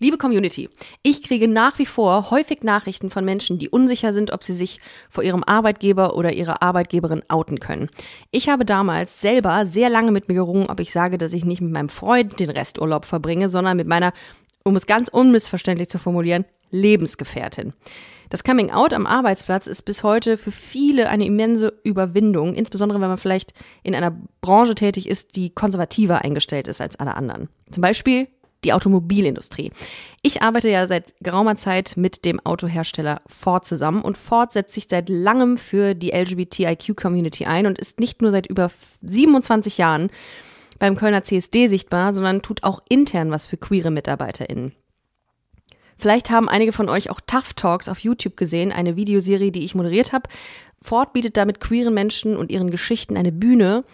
Liebe Community, ich kriege nach wie vor häufig Nachrichten von Menschen, die unsicher sind, ob sie sich vor ihrem Arbeitgeber oder ihrer Arbeitgeberin outen können. Ich habe damals selber sehr lange mit mir gerungen, ob ich sage, dass ich nicht mit meinem Freund den Resturlaub verbringe, sondern mit meiner, um es ganz unmissverständlich zu formulieren, Lebensgefährtin. Das Coming Out am Arbeitsplatz ist bis heute für viele eine immense Überwindung, insbesondere wenn man vielleicht in einer Branche tätig ist, die konservativer eingestellt ist als alle anderen. Zum Beispiel die Automobilindustrie. Ich arbeite ja seit geraumer Zeit mit dem Autohersteller Ford zusammen und Ford setzt sich seit langem für die LGBTIQ-Community ein und ist nicht nur seit über 27 Jahren beim Kölner CSD sichtbar, sondern tut auch intern was für queere MitarbeiterInnen. Vielleicht haben einige von euch auch Tough Talks auf YouTube gesehen, eine Videoserie, die ich moderiert habe. Ford bietet damit queeren Menschen und ihren Geschichten eine Bühne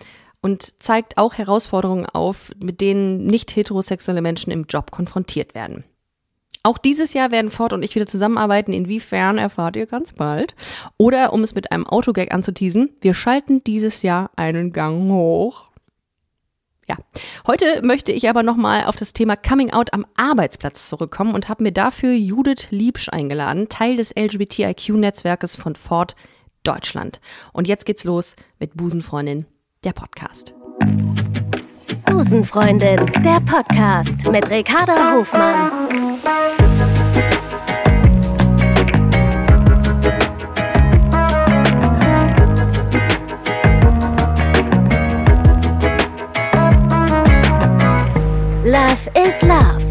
und zeigt auch Herausforderungen auf, mit denen nicht heterosexuelle Menschen im Job konfrontiert werden. Auch dieses Jahr werden Ford und ich wieder zusammenarbeiten. Inwiefern erfahrt ihr ganz bald. Oder um es mit einem Autogag anzuteasen, wir schalten dieses Jahr einen Gang hoch. Ja, heute möchte ich aber nochmal auf das Thema Coming Out am Arbeitsplatz zurückkommen und habe mir dafür Judith Liebsch eingeladen, Teil des LGBTIQ-Netzwerkes von Ford Deutschland. Und jetzt geht's los mit Busenfreundin der Podcast. Busenfreundin, der Podcast mit Ricarda Hofmann. Love is Love.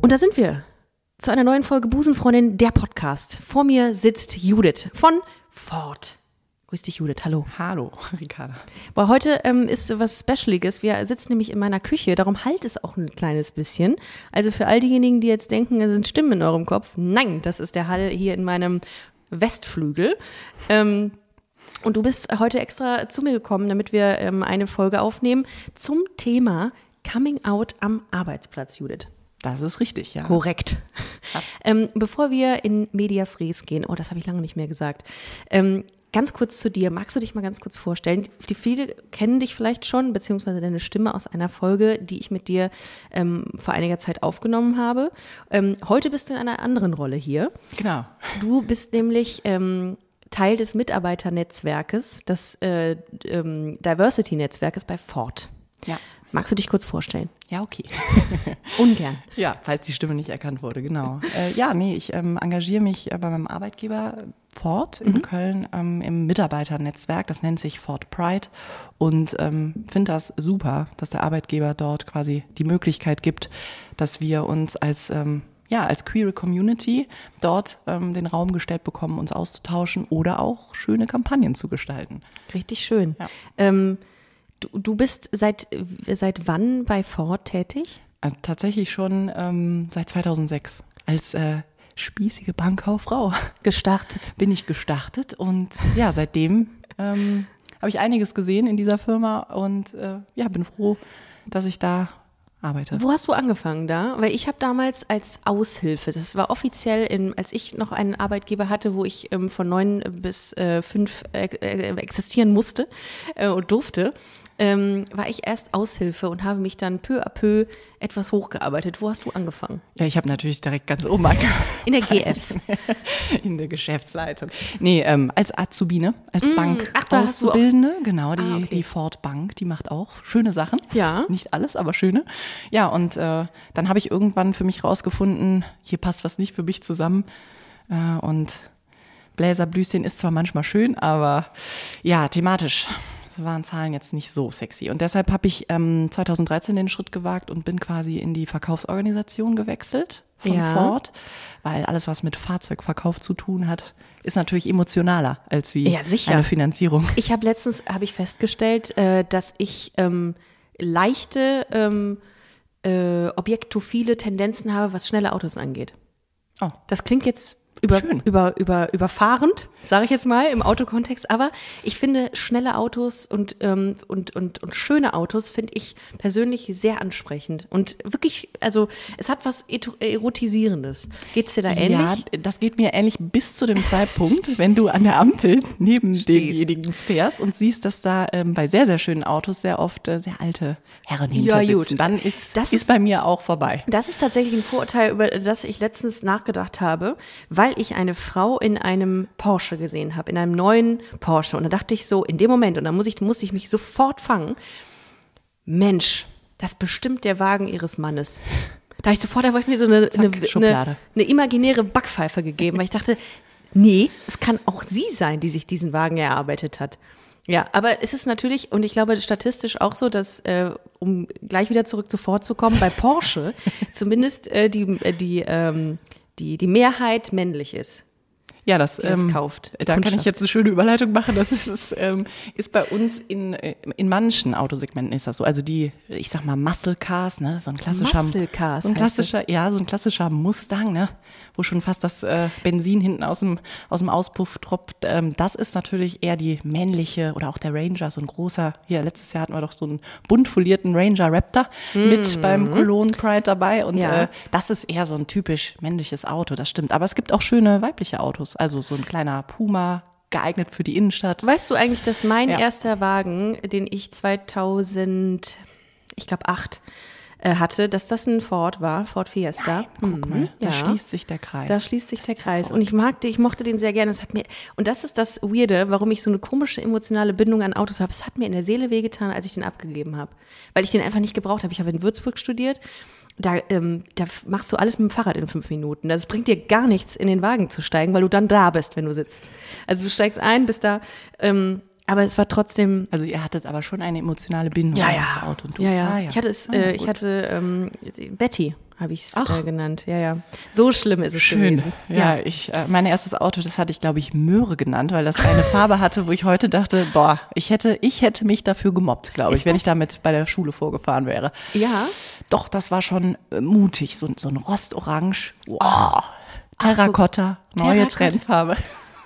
Und da sind wir zu einer neuen Folge Busenfreundin, der Podcast. Vor mir sitzt Judith von Ford. Grüß dich, Judith. Hallo. Hallo, Ricarda. Weil heute ähm, ist was Specialiges. Wir sitzen nämlich in meiner Küche, darum halt es auch ein kleines bisschen. Also für all diejenigen, die jetzt denken, es sind Stimmen in eurem Kopf, nein, das ist der Hall hier in meinem Westflügel. Ähm, und du bist heute extra zu mir gekommen, damit wir ähm, eine Folge aufnehmen zum Thema Coming Out am Arbeitsplatz, Judith. Das ist richtig, ja. Korrekt. Ja. Ähm, bevor wir in Medias Res gehen, oh, das habe ich lange nicht mehr gesagt, ähm, Ganz kurz zu dir. Magst du dich mal ganz kurz vorstellen? Die viele kennen dich vielleicht schon, beziehungsweise deine Stimme aus einer Folge, die ich mit dir ähm, vor einiger Zeit aufgenommen habe. Ähm, heute bist du in einer anderen Rolle hier. Genau. Du bist nämlich ähm, Teil des Mitarbeiternetzwerkes, des äh, ähm, Diversity-Netzwerkes bei Ford. Ja. Magst du dich kurz vorstellen? Ja, okay. Ungern. Ja, falls die Stimme nicht erkannt wurde, genau. Äh, ja, nee, ich ähm, engagiere mich äh, bei meinem Arbeitgeber Ford in mhm. Köln ähm, im Mitarbeiternetzwerk. Das nennt sich Ford Pride und ähm, finde das super, dass der Arbeitgeber dort quasi die Möglichkeit gibt, dass wir uns als ähm, ja, als queere Community dort ähm, den Raum gestellt bekommen, uns auszutauschen oder auch schöne Kampagnen zu gestalten. Richtig schön. Ja. Ähm, du, du bist seit, seit wann bei Ford tätig? Also tatsächlich schon ähm, seit 2006 als äh, spießige Bankkauffrau. Gestartet. Bin ich gestartet und ja, seitdem ähm, habe ich einiges gesehen in dieser Firma und äh, ja, bin froh, dass ich da arbeite. Wo hast du angefangen da? Weil ich habe damals als Aushilfe, das war offiziell, in, als ich noch einen Arbeitgeber hatte, wo ich ähm, von neun bis äh, fünf äh, äh existieren musste äh, und durfte, ähm, war ich erst Aushilfe und habe mich dann peu à peu etwas hochgearbeitet. Wo hast du angefangen? Ja, ich habe natürlich direkt ganz oben angefangen. In der GF. In der Geschäftsleitung. Nee, ähm, als Azubine, als mm, Bank ach, da Auszubildende, genau, die, ah, okay. die Ford Bank, die macht auch schöne Sachen. Ja. Nicht alles, aber schöne. Ja, und äh, dann habe ich irgendwann für mich rausgefunden, hier passt was nicht für mich zusammen. Äh, und Bläserblüschen ist zwar manchmal schön, aber ja, thematisch waren Zahlen jetzt nicht so sexy. Und deshalb habe ich ähm, 2013 den Schritt gewagt und bin quasi in die Verkaufsorganisation gewechselt von ja. Ford, weil alles, was mit Fahrzeugverkauf zu tun hat, ist natürlich emotionaler als wie ja, eine Finanzierung. Ich habe letztens habe ich festgestellt, äh, dass ich ähm, leichte ähm, äh, objektophile Tendenzen habe, was schnelle Autos angeht. Oh. Das klingt jetzt über, Schön. über, über, überfahrend, sage ich jetzt mal im Autokontext. Aber ich finde schnelle Autos und, ähm, und, und, und schöne Autos finde ich persönlich sehr ansprechend. Und wirklich, also es hat was Erotisierendes. Geht's dir da ähnlich? Ja, das geht mir ähnlich bis zu dem Zeitpunkt, wenn du an der Ampel neben demjenigen fährst und siehst, dass da ähm, bei sehr, sehr schönen Autos sehr oft äh, sehr alte Herren hinter Ja, sitzen. gut. Dann ist, Das ist ist- bei mir auch vorbei. Das ist tatsächlich ein Vorurteil, über das ich letztens nachgedacht habe, weil ich eine Frau in einem Porsche gesehen habe, in einem neuen Porsche. Und da dachte ich so, in dem Moment, und da muss ich, musste ich mich sofort fangen, Mensch, das bestimmt der Wagen ihres Mannes. Da ich sofort, da wollte ich mir so eine, eine, eine, Schublade. eine imaginäre Backpfeife gegeben, weil ich dachte, nee, es kann auch sie sein, die sich diesen Wagen erarbeitet hat. Ja, aber es ist natürlich, und ich glaube statistisch auch so, dass, äh, um gleich wieder zurück zu Ford zu kommen, bei Porsche zumindest äh, die, äh, die, ähm, die, die Mehrheit männlich ist. Ja, das, das ähm, kauft. Da kann ich jetzt eine schöne Überleitung machen. Das ist, ähm, ist bei uns in, äh, in manchen Autosegmenten ist das so. Also die, ich sag mal, Muscle Cars, ne, so ein klassischer, Muscle Cars so ein klassischer, ja, so ein klassischer Mustang, ne, wo schon fast das äh, Benzin hinten aus dem aus dem Auspuff tropft. Ähm, das ist natürlich eher die männliche oder auch der Ranger, so ein großer. Hier letztes Jahr hatten wir doch so einen bunt folierten Ranger Raptor mit beim Cologne Pride dabei und Mhm. Ja. äh, das ist eher so ein typisch männliches Auto, das stimmt. Aber es gibt auch schöne weibliche Autos. Also so ein kleiner Puma, geeignet für die Innenstadt. Weißt du eigentlich, dass mein Ja. erster Wagen, den ich 2000, ich glaube acht, hatte, dass das ein Ford war, Ford Fiesta. Guck mal, da ja. schließt sich der Kreis. Da schließt sich der Kreis. Und ich mag den, ich mochte den sehr gerne. Es hat mir, und das ist das Weirde, warum ich so eine komische emotionale Bindung an Autos habe. Es hat mir in der Seele wehgetan, als ich den abgegeben habe. Weil ich den einfach nicht gebraucht habe. Ich habe in Würzburg studiert. Da, ähm, da machst du alles mit dem Fahrrad in fünf Minuten. Das bringt dir gar nichts, in den Wagen zu steigen, weil du dann da bist, wenn du sitzt. Also du steigst ein, bist da. Ähm, aber es war trotzdem also ihr hattet aber schon eine emotionale Bindung an das Auto. Und du, ja, ja. Ah, Ich hatte es, Ah, äh, ich hatte ähm, Betty, habe ich es äh, genannt. Ja, ja. So schlimm ist es Schön. gewesen. Ja, ich, äh, mein erstes Auto, das hatte ich, glaube ich, Möhre genannt, weil das eine Farbe hatte, wo ich heute dachte, boah, ich hätte, ich hätte mich dafür gemobbt, glaube ich, wenn ich damit bei der Schule vorgefahren wäre. Ja. Doch, das war schon äh, mutig. So, so ein Rostorange. Wow. Terrakotta, neue Terrakotta. Trendfarbe.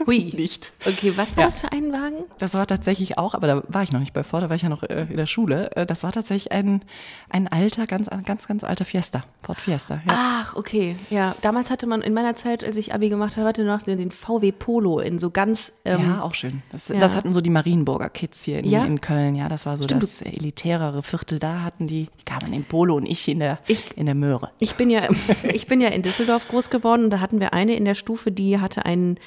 Hui. Nicht. Okay, was war Ja. das für ein Wagen? Das war tatsächlich auch, aber da war ich noch nicht bei Ford, da war ich ja noch äh, in der Schule. Äh, das war tatsächlich ein, ein alter, ganz, ganz, ganz alter Fiesta. Ford Fiesta. Ja. Ach, okay. Ja, damals hatte man in meiner Zeit, als ich Abi gemacht habe, hatte noch den VW Polo in so ganz ähm, ja, auch schön. Das, ja. das hatten so die Marienburger Kids hier in, in Köln. Ja, das war so Stimmt, das elitärere Viertel. Da hatten die, die kamen in Polo und ich in der, Ich- in der Möhre. Ich bin ja, ich bin ja in Düsseldorf groß geworden und da hatten wir eine in der Stufe, die hatte einen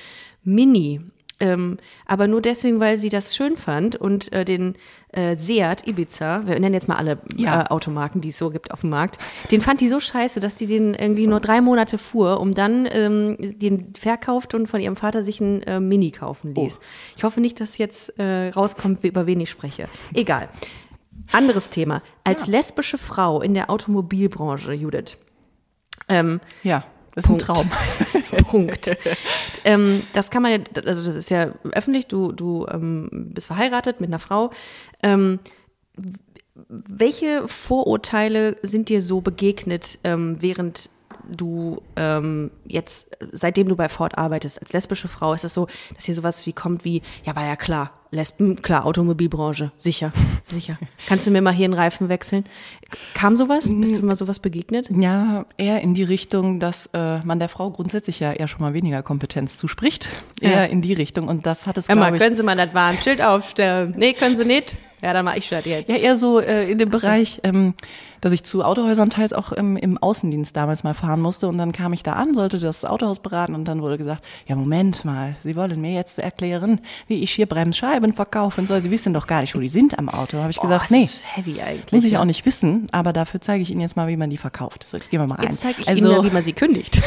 Mini. Ähm, aber nur deswegen, weil sie das schön fand und äh, den äh, Seat Ibiza, wir nennen jetzt mal alle Ja. äh, Automarken, die es so gibt auf dem Markt, den fand die so scheiße, dass die den irgendwie nur drei Monate fuhr, um dann ähm, den verkauft und von ihrem Vater sich einen äh, Mini kaufen ließ. Ich hoffe nicht, dass jetzt äh, rauskommt, über wen ich spreche. Egal. Anderes Thema. Als lesbische Frau in der Automobilbranche, Judith, ähm, Ja, das ist Punkt. ein Traum. Punkt. ähm, das kann man ja, also das ist ja öffentlich, du, du ähm, bist verheiratet mit einer Frau. Ähm, welche Vorurteile sind dir so begegnet, ähm, während du ähm, jetzt, seitdem du bei Ford arbeitest, als lesbische Frau, ist es so, dass hier sowas wie kommt wie, ja, war ja klar, Lesben, klar, Automobilbranche, sicher, sicher. Kannst du mir mal hier einen Reifen wechseln? Kam sowas? Bist du mal sowas begegnet? Ja, eher in die Richtung, dass äh, man der Frau grundsätzlich ja eher schon mal weniger Kompetenz zuspricht. Ja. Eher in die Richtung. Und das hat es, glaube ich, können Sie mal das Warnschild aufstellen? Nee, können Sie nicht? Ja, dann mach ich das jetzt. Ja, eher so äh, in dem Bereich, ähm, dass ich zu Autohäusern teils auch im, im Außendienst damals mal fahren musste und dann kam ich da an, sollte das Autohaus beraten und dann wurde gesagt, ja Moment mal, Sie wollen mir jetzt erklären, wie ich hier Bremsscheiben verkaufen soll. Sie wissen doch gar nicht, wo die sind am Auto. Habe ich gesagt, das nee, ist heavy eigentlich. muss ich auch nicht wissen, aber dafür zeige ich Ihnen jetzt mal, wie man die verkauft. So, jetzt gehen wir mal rein. Jetzt zeige ich also, Ihnen, mal, wie man sie kündigt.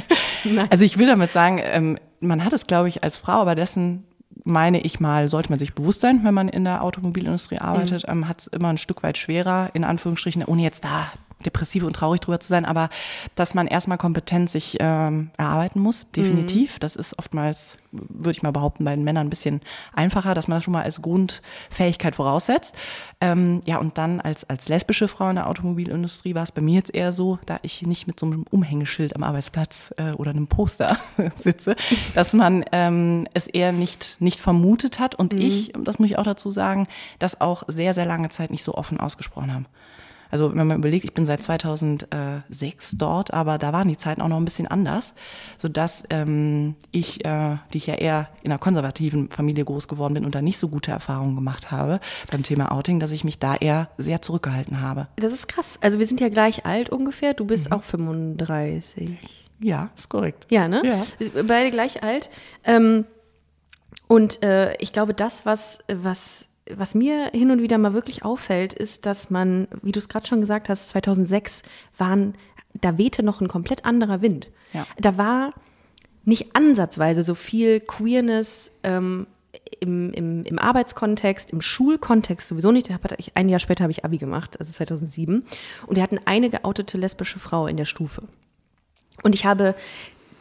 also ich will damit sagen, ähm, man hat es, glaube ich, als Frau, aber dessen meine ich mal, sollte man sich bewusst sein, wenn man in der Automobilindustrie arbeitet, ähm, hat es immer ein Stück weit schwerer, in Anführungsstrichen, ohne jetzt da depressiv und traurig drüber zu sein, aber dass man erstmal Kompetenz sich ähm, erarbeiten muss, definitiv. Das ist oftmals, würde ich mal behaupten, bei den Männern ein bisschen einfacher, dass man das schon mal als Grundfähigkeit voraussetzt. Ähm, ja, und dann als, als lesbische Frau in der Automobilindustrie war es bei mir jetzt eher so, da ich nicht mit so einem Umhängeschild am Arbeitsplatz äh, oder einem Poster sitze, dass man ähm, es eher nicht, nicht vermutet hat und ich, das muss ich auch dazu sagen, das auch sehr, sehr lange Zeit nicht so offen ausgesprochen haben. Also wenn man überlegt, ich bin seit 2006 dort, aber da waren die Zeiten auch noch ein bisschen anders, sodass ähm, ich, äh, die ich ja eher in einer konservativen Familie groß geworden bin und da nicht so gute Erfahrungen gemacht habe beim Thema Outing, dass ich mich da eher sehr zurückgehalten habe. Das ist krass. Also wir sind ja gleich alt ungefähr. Du bist auch 35. Ja, ist korrekt. Ja, ne? Ja. Beide gleich alt. Ähm, und äh, ich glaube, das, was, was, was mir hin und wieder mal wirklich auffällt, ist, dass man, wie du es gerade schon gesagt hast, 2006 waren, da wehte noch ein komplett anderer Wind. Ja. Da war nicht ansatzweise so viel Queerness ähm, im, im, im Arbeitskontext, im Schulkontext sowieso nicht. Ich, ein Jahr später habe ich Abi gemacht, also 2007. Und wir hatten eine geoutete lesbische Frau in der Stufe. Und ich habe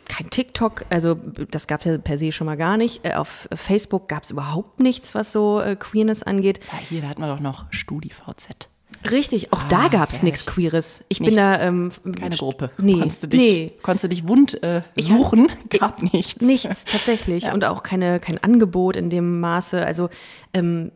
kein TikTok, also das gab es ja per se schon mal gar nicht. Äh, Auf Facebook gab es überhaupt nichts, was so äh, Queerness angeht. Ja, hier, da hatten wir doch noch StudiVZ. Richtig, auch da Ah, gab es nichts Queeres. Ich bin Nicht- da ähm, Keine Gruppe. Nee, Konntest du dich, nee. konntest du dich wund äh, Ich suchen? Gab nichts. Nichts, tatsächlich. Und auch keine, kein Angebot in dem Maße. Also ähm,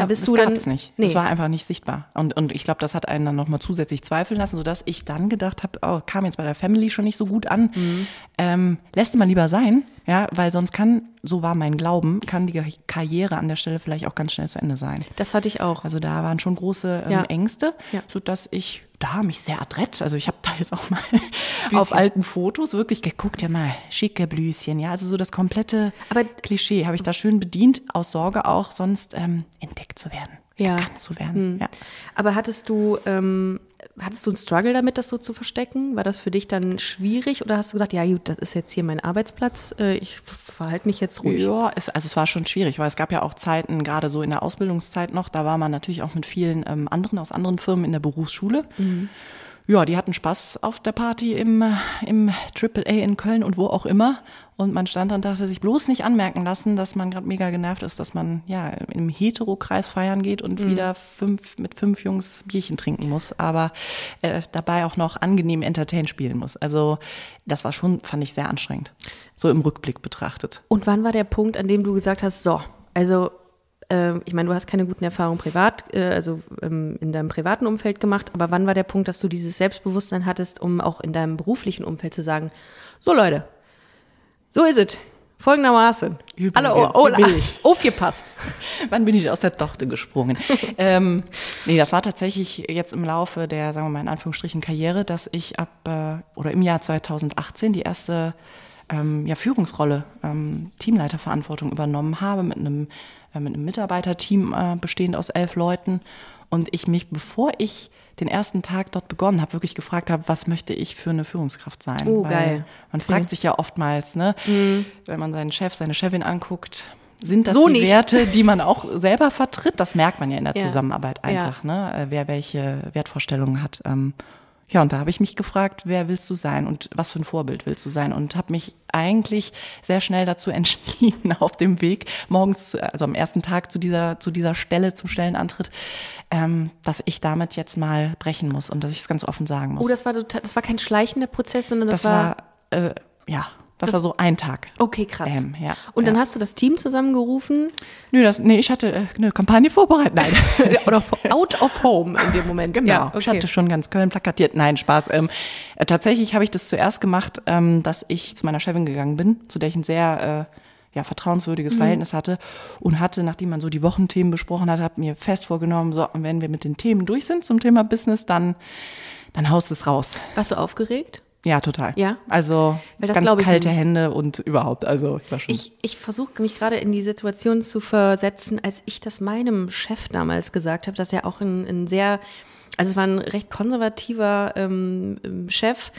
da bist das du dann. nicht. Nee. Es war einfach nicht sichtbar. Und, und ich glaube, das hat einen dann nochmal zusätzlich zweifeln lassen, sodass ich dann gedacht habe, oh, kam jetzt bei der Family schon nicht so gut an. Mhm. Ähm, lässt mal lieber sein, ja, weil sonst kann, so war mein Glauben, kann die Karriere an der Stelle vielleicht auch ganz schnell zu Ende sein. das hatte ich auch. Also da waren schon große ähm, Ja. Ängste, Ja. sodass ich da mich sehr adrett, also ich habe da jetzt auch mal auf alten Fotos wirklich geguckt, ja mal, schicke Blüschen, ja, also so das komplette Aber- Klischee habe ich da schön bedient, aus Sorge auch sonst ähm, entdeckt zu werden, Ja. Hm. erkannt zu werden. Ja. Aber hattest du, ähm, hattest du einen Struggle damit, das so zu verstecken? War das für dich dann schwierig oder hast du gesagt, ja gut, das ist jetzt hier mein Arbeitsplatz, äh, ich verhalte mich jetzt ruhig? Ja, es, also es war schon schwierig, weil es gab ja auch Zeiten, gerade so in der Ausbildungszeit noch, da war man natürlich auch mit vielen ähm, anderen aus anderen Firmen in der Berufsschule. Ja, die hatten Spaß auf der Party im, äh, im AAA in Köln und wo auch immer. Und man stand dann, dachte sich bloß nicht anmerken lassen, dass man gerade mega genervt ist, dass man ja im Hetero-Kreis feiern geht und wieder fünf, mit fünf Jungs Bierchen trinken muss, aber äh, dabei auch noch angenehm Entertain spielen muss. Also das war schon, fand ich sehr anstrengend, so im Rückblick betrachtet. Und wann war der Punkt, an dem du gesagt hast, so, also ähm, ich meine, du hast keine guten Erfahrungen privat, äh, also ähm, in deinem privaten Umfeld gemacht, aber wann war der Punkt, dass du dieses Selbstbewusstsein hattest, um auch in deinem beruflichen Umfeld zu sagen, so Leute, so ist es. Folgendermaßen. Alle oh, oh, bin ich. aufgepasst. Wann bin ich aus der Tochter gesprungen? ähm, nee, das war tatsächlich jetzt im Laufe der, sagen wir mal in Anführungsstrichen, Karriere, dass ich ab äh, oder im Jahr 2018 die erste ähm, ja, Führungsrolle, ähm, Teamleiterverantwortung übernommen habe mit einem, äh, mit einem Mitarbeiterteam äh, bestehend aus elf Leuten. Und ich mich, bevor ich den ersten Tag dort begonnen habe, wirklich gefragt habe, was möchte ich für eine Führungskraft sein? Oh, Weil geil. Man fragt sich ja oftmals, ne, wenn man seinen Chef, seine Chefin anguckt, sind das So die nicht. Werte, die man auch selber vertritt? Das merkt man ja in der Ja. Zusammenarbeit Ja. einfach, ne? äh, wer welche Wertvorstellungen hat. Ähm, ja, und da habe ich mich gefragt, wer willst du sein und was für ein Vorbild willst du sein? Und habe mich eigentlich sehr schnell dazu entschieden, auf dem Weg morgens, also am ersten Tag zu dieser, zu dieser Stelle, zum Stellenantritt, ähm, dass ich damit jetzt mal brechen muss und dass ich es ganz offen sagen muss. Oh, das war total, das war kein schleichender Prozess, sondern das, das war, äh, ja, das, war so ein Tag. okay, krass. Ähm, ja, Und dann ja. hast du das Team zusammengerufen Nö, das, nee, ich hatte äh, eine Kampagne vorbereitet. Nein. oder out of home in dem Moment. Genau, Ja, ich hatte schon ganz Köln plakatiert. Nein, Spaß. Ähm, äh, tatsächlich habe ich das zuerst gemacht, ähm, dass ich zu meiner Chefin gegangen bin, zu der ich ein sehr äh, ja, vertrauenswürdiges Mhm. Verhältnis hatte und hatte, nachdem man so die Wochenthemen besprochen hat, habe mir fest vorgenommen, so, und wenn wir mit den Themen durch sind zum Thema Business, dann, dann haust es raus. Warst du aufgeregt? Ja, total. Ja? Also ganz kalte nämlich. Hände und überhaupt. Also ich war schon. Ich, ich versuche mich gerade in die Situation zu versetzen, als ich das meinem Chef damals gesagt habe, dass er auch ein, ein sehr, also es war ein recht konservativer ähm, ähm, Chef,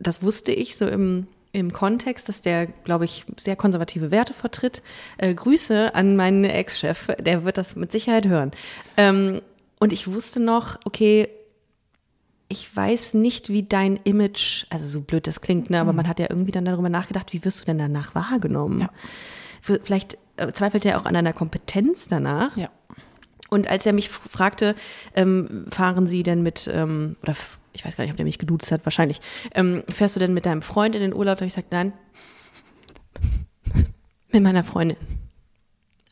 das wusste ich so im, im Kontext, dass der, glaube ich, sehr konservative Werte vertritt. Äh, Grüße an meinen Ex-Chef, der wird das mit Sicherheit hören. Ähm, und ich wusste noch, okay, ich weiß nicht, wie dein Image, also so blöd das klingt, ne, aber man hat ja irgendwie dann darüber nachgedacht, wie wirst du denn danach wahrgenommen? Ja. Vielleicht äh, zweifelt er auch an deiner Kompetenz danach. Ja. Und als er mich fragte, ähm, fahren Sie denn mit, ähm, oder ich weiß gar nicht, ob der mich geduzt hat, wahrscheinlich, ähm, fährst du denn mit deinem Freund in den Urlaub? Da habe ich gesagt, nein, mit meiner Freundin.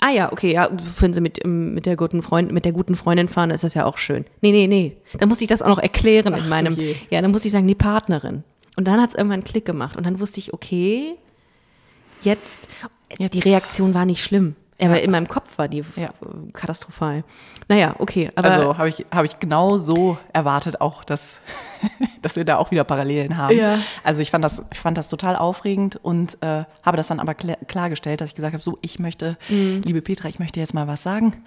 Ah ja, okay, ja, wenn Sie mit, ähm, mit, der guten Freund, mit der guten Freundin fahren, ist das ja auch schön. Nee, nee, nee. Dann musste ich das auch noch erklären Ach, in meinem, je. ja, dann musste ich sagen, die Partnerin. Und dann hat es irgendwann einen Klick gemacht. Und dann wusste ich, okay, jetzt, Jetzt- die Reaktion war nicht schlimm. Aber in meinem Kopf war die Ja. katastrophal. Naja, okay, Also habe ich, habe ich genau so erwartet auch, dass, dass wir da auch wieder Parallelen haben. Ja. Also ich fand das, ich fand das total aufregend und äh, habe das dann aber klar, klargestellt, dass ich gesagt habe, so, ich möchte, Mhm. liebe Petra, ich möchte jetzt mal was sagen.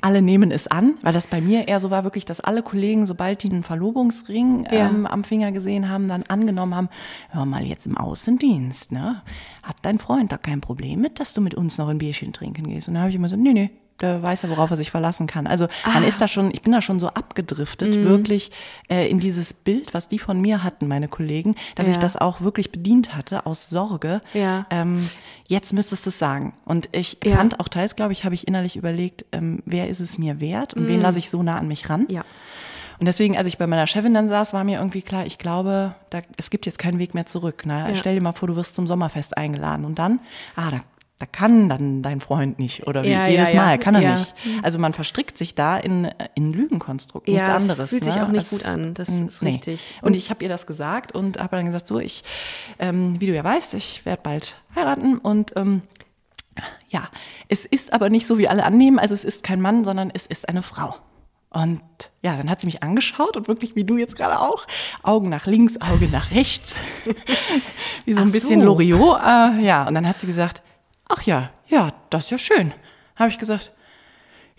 Alle nehmen es an, weil das bei mir eher so war, wirklich, dass alle Kollegen, sobald die einen Verlobungsring Ja. ähm, am Finger gesehen haben, dann angenommen haben, hör mal jetzt im Außendienst, ne? Hat dein Freund da kein Problem mit, dass du mit uns noch ein Bierchen trinken gehst? Und da habe ich immer so, nee, nee, der weiß ja, worauf er sich verlassen kann. Also man ist da schon, ich bin da schon so abgedriftet, Mhm. wirklich äh, in dieses Bild, was die von mir hatten, meine Kollegen, dass ich Ja. das auch wirklich bedient hatte aus Sorge. Ja. Ähm, jetzt müsstest du es sagen. Und ich Ja. fand auch teils, glaube ich, habe ich innerlich überlegt, ähm, wer ist es mir wert und wen lasse ich so nah an mich ran. Mhm. ja. Und deswegen, als ich bei meiner Chefin dann saß, war mir irgendwie klar, ich glaube, da, es gibt jetzt keinen Weg mehr zurück. Ne? Ja. Stell dir mal vor, du wirst zum Sommerfest eingeladen und dann, ah, da, da kann dann dein Freund nicht oder wie Ja, jedes ja, ja. Mal, kann er Ja. nicht. Also man verstrickt sich da in, in Lügenkonstrukt, Ja, nichts es anderes. fühlt sich ne? auch nicht Es- gut an, das ist richtig. Und ich habe ihr das gesagt und habe dann gesagt, so, ich, ähm, wie du ja weißt, ich werde bald heiraten und ähm, ja, es ist aber nicht so, wie alle annehmen. Also es ist kein Mann, sondern es ist eine Frau. Und ja, dann hat sie mich angeschaut und wirklich, wie du jetzt gerade auch, Augen nach links, Auge nach rechts. wie so ein Ach bisschen so. Loriot. Äh, ja, und dann hat sie gesagt, ach ja, ja, das ist ja schön. Habe ich gesagt,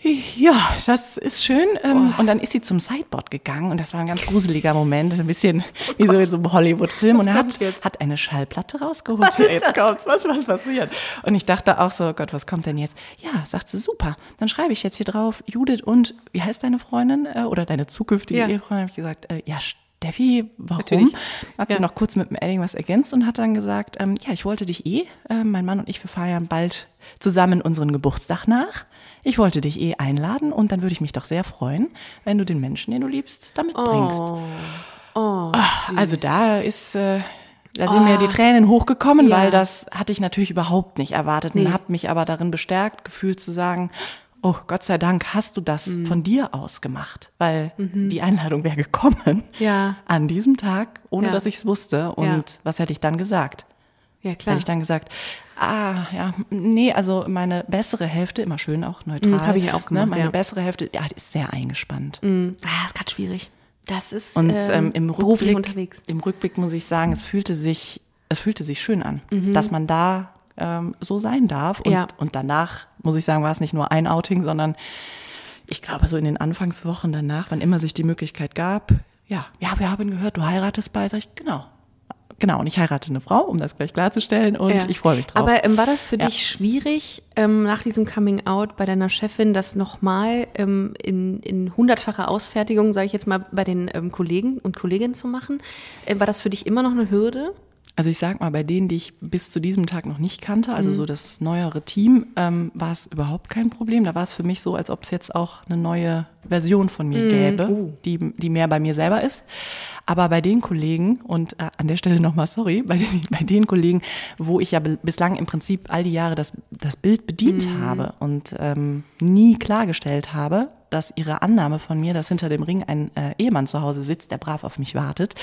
ja, das ist schön. Ähm, und dann ist sie zum Sideboard gegangen und das war ein ganz gruseliger Moment, ein bisschen wie so in so einem Hollywood-Film. Und er hat, hat eine Schallplatte rausgeholt. Was ist jetzt das? was, was passiert? Und ich dachte auch so, Gott, was kommt denn jetzt? Ja, sagt sie, super. Dann schreibe ich jetzt hier drauf, Judith und, wie heißt deine Freundin äh, oder deine zukünftige Ja. Ehefreundin? Habe ich gesagt, äh, ja, Steffi, warum? Natürlich. Hat sie Ja. noch kurz mit dem Edding was ergänzt und hat dann gesagt, ähm, ja, ich wollte dich eh, äh, mein Mann und ich, wir feiern bald zusammen unseren Geburtstag nach. Ich wollte dich eh einladen und dann würde ich mich doch sehr freuen, wenn du den Menschen, den du liebst, damit bringst. Oh, oh, Also da ist, äh, da sind mir die Tränen hochgekommen, Ja. weil das hatte ich natürlich überhaupt nicht erwartet Nee. und habe mich aber darin bestärkt gefühlt zu sagen, oh Gott sei Dank hast du das Mhm. von dir aus gemacht, weil die Einladung wäre gekommen Ja. an diesem Tag, ohne Ja. dass ich es wusste. Und Ja. was hätte ich dann gesagt? ja klar. Hätte ich dann gesagt, ah, ja, nee, also meine bessere Hälfte, immer schön auch neutral. Mhm, hab ich ja auch gemacht, Ne, meine bessere Hälfte, ja, die ist sehr eingespannt. ah, ist gerade schwierig. Das ist Und ähm, ähm, im Rückblick, unterwegs. im Rückblick muss ich sagen, es fühlte sich, es fühlte sich schön an, Mhm. dass man da ähm, so sein darf. Und, Ja. und danach, muss ich sagen, war es nicht nur ein Outing, sondern ich glaube, so in den Anfangswochen danach, wann immer sich die Möglichkeit gab, ja, ja, wir haben gehört, du heiratest bald. Ich, genau. Genau, und ich heirate eine Frau, um das gleich klarzustellen, und Ja. ich freue mich drauf. Aber ähm, war das für Ja. dich schwierig, ähm, nach diesem Coming Out bei deiner Chefin, das nochmal ähm, in, in hundertfacher Ausfertigung, sage ich jetzt mal, bei den ähm, Kollegen und Kolleginnen zu machen? Ähm, war das für dich immer noch eine Hürde? Also ich sag mal, bei denen, die ich bis zu diesem Tag noch nicht kannte, Mhm. also so das neuere Team, ähm, war es überhaupt kein Problem. Da war es für mich so, als ob es jetzt auch eine neue Version von mir gäbe, Oh. die, die mehr bei mir selber ist. Aber bei den Kollegen, und äh, an der Stelle nochmal sorry, bei den, bei den Kollegen, wo ich ja bislang im Prinzip all die Jahre das, das Bild bedient habe und ähm, nie klargestellt habe, dass ihre Annahme von mir, dass hinter dem Ring ein äh, Ehemann zu Hause sitzt, der brav auf mich wartet,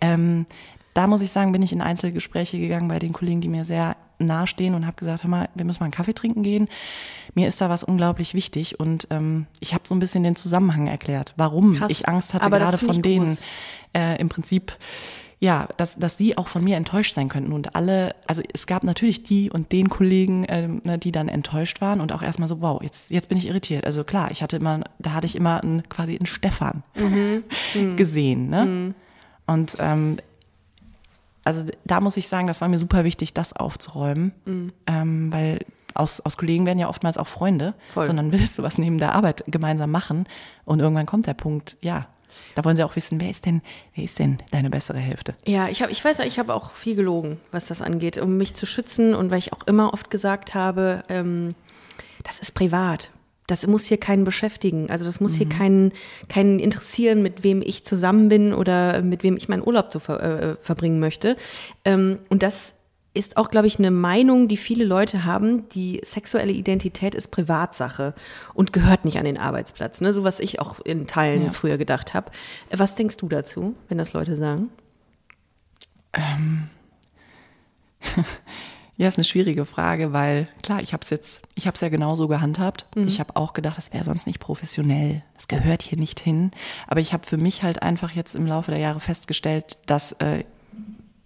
ähm, da muss ich sagen, bin ich in Einzelgespräche gegangen bei den Kollegen, die mir sehr nahestehen und habe gesagt, hör mal, wir müssen mal einen Kaffee trinken gehen. Mir ist da was unglaublich wichtig und ähm, ich habe so ein bisschen den Zusammenhang erklärt, warum Krass. ich Angst hatte, gerade von denen äh, im Prinzip ja, dass, dass sie auch von mir enttäuscht sein könnten. Und alle, also es gab natürlich die und den Kollegen, ähm, ne, die dann enttäuscht waren und auch erstmal so, wow, jetzt, jetzt bin ich irritiert. Also klar, ich hatte immer, da hatte ich immer einen, quasi einen Stefan Mhm. gesehen. Ne? Und ähm, also da muss ich sagen, das war mir super wichtig, das aufzuräumen, Mhm. ähm, weil aus, aus Kollegen werden ja oftmals auch Freunde, Voll. sondern willst du was neben der Arbeit gemeinsam machen und irgendwann kommt der Punkt, ja, Da wollen sie auch wissen, wer ist denn, wer ist denn deine bessere Hälfte? Ja, ich, hab, ich weiß, ich habe auch viel gelogen, was das angeht, um mich zu schützen und weil ich auch immer oft gesagt habe, ähm, das ist privat. Das muss hier keinen beschäftigen. Also das muss hier keinen, keinen interessieren, mit wem ich zusammen bin oder mit wem ich meinen Urlaub zu ver, äh, verbringen möchte. Ähm, und das ist auch, glaube ich, eine Meinung, die viele Leute haben. Die sexuelle Identität ist Privatsache und gehört nicht an den Arbeitsplatz. Ne? So was ich auch in Teilen Ja. früher gedacht habe. Was denkst du dazu, wenn das Leute sagen? Ja, ist eine schwierige Frage, weil klar, ich habe es jetzt, ich habe es ja genauso gehandhabt. Ich habe auch gedacht, das wäre sonst nicht professionell. Das gehört hier nicht hin. Aber ich habe für mich halt einfach jetzt im Laufe der Jahre festgestellt, dass äh,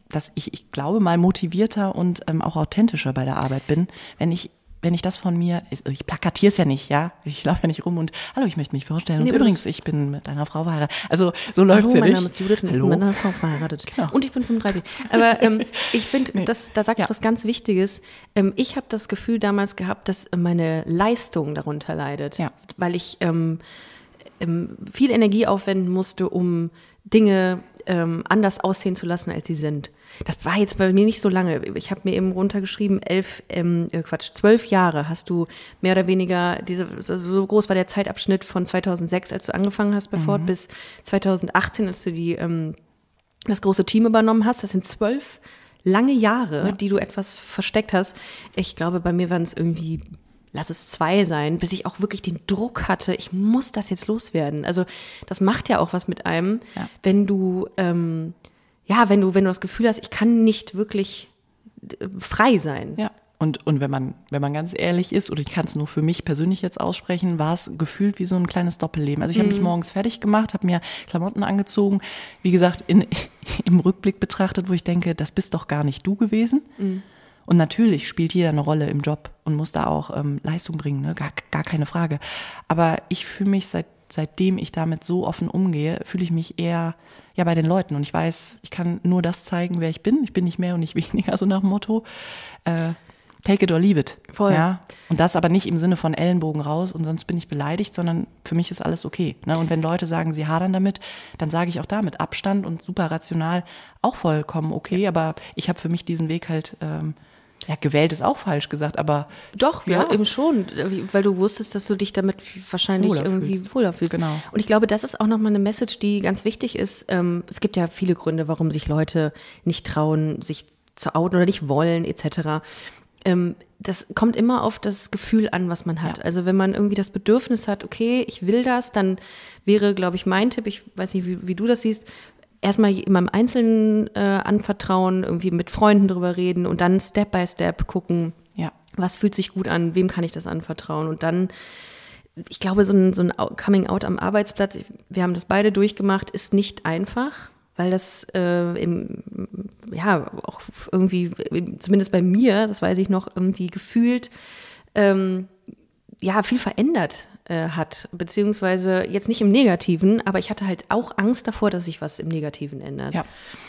dass ich, ich glaube, mal motivierter und ähm, auch authentischer bei der Arbeit bin, wenn ich wenn ich das von mir, ich plakatiere es ja nicht, ja, ich laufe ja nicht rum und hallo, ich möchte mich vorstellen Nee, und übrigens, ich bin mit einer Frau verheiratet. Also so läuft's Hallo, ja mein nicht. Name ist Judith und ich hallo. bin mit einer Frau verheiratet. Genau. Und ich bin 35. Aber ähm, ich finde, Nee. das, da sagst du Ja. was ganz Wichtiges. Ähm, ich habe das Gefühl damals gehabt, dass meine Leistung darunter leidet. Ja. Weil ich ähm, ähm, viel Energie aufwenden musste, um Dinge ähm, anders aussehen zu lassen, als sie sind. Das war jetzt bei mir nicht so lange. Ich habe mir eben runtergeschrieben, elf, ähm, äh, Quatsch, zwölf Jahre hast du mehr oder weniger, diese, also so groß war der Zeitabschnitt von 2006, als du angefangen hast bei Ford, bis 2018, als du die, ähm, das große Team übernommen hast. Das sind zwölf lange Jahre, die du etwas versteckt hast. Ich glaube, bei mir waren es irgendwie, lass es zwei sein, bis ich auch wirklich den Druck hatte, ich muss das jetzt loswerden. Also das macht ja auch was mit einem, Ja. wenn du, ähm, ja, wenn du, wenn du das Gefühl hast, ich kann nicht wirklich äh, frei sein. Ja. Und, und wenn man, wenn man ganz ehrlich ist, oder ich kann es nur für mich persönlich jetzt aussprechen, war es gefühlt wie so ein kleines Doppelleben. Also ich habe mich morgens fertig gemacht, habe mir Klamotten angezogen, wie gesagt, in, im Rückblick betrachtet, wo ich denke, das bist doch gar nicht du gewesen. Und natürlich spielt jeder eine Rolle im Job und muss da auch ähm, Leistung bringen, ne? gar, gar keine Frage. Aber ich fühle mich seit, seitdem ich damit so offen umgehe, fühle ich mich eher ja bei den Leuten und ich weiß, ich kann nur das zeigen, wer ich bin. Ich bin nicht mehr und nicht weniger, so nach dem Motto. Äh, take it or leave it. Voll. Ja? Und das aber nicht im Sinne von Ellenbogen raus und sonst bin ich beleidigt, sondern für mich ist alles okay. Ne? Und wenn Leute sagen, sie hadern damit, dann sage ich auch da mit Abstand und super rational auch vollkommen okay. Aber ich habe für mich diesen Weg halt, ähm, ja, gewählt ist auch falsch gesagt, aber Doch, ja, Ja. eben schon, weil du wusstest, dass du dich damit wahrscheinlich Wohler irgendwie fühlst. wohler fühlst. Genau. Und ich glaube, das ist auch nochmal eine Message, die ganz wichtig ist. Ähm, es gibt ja viele Gründe, warum sich Leute nicht trauen, sich zu outen oder nicht wollen, etc. Ähm, das kommt immer auf das Gefühl an, was man hat. Ja. Also wenn man irgendwie das Bedürfnis hat, okay, ich will das, dann wäre, glaube ich, mein Tipp, ich weiß nicht, wie, wie du das siehst, erstmal jemandem Einzelnen äh, anvertrauen, irgendwie mit Freunden drüber reden und dann Step by Step gucken, ja. was fühlt sich gut an, wem kann ich das anvertrauen? Und dann, ich glaube, so ein, so ein Au- Coming Out am Arbeitsplatz, wir haben das beide durchgemacht, ist nicht einfach, weil das äh, im, ja auch irgendwie, zumindest bei mir, das weiß ich noch, irgendwie gefühlt, ähm, ja, viel verändert äh, hat, beziehungsweise jetzt nicht im Negativen, aber ich hatte halt auch Angst davor, dass sich was im Negativen ändert. Ja.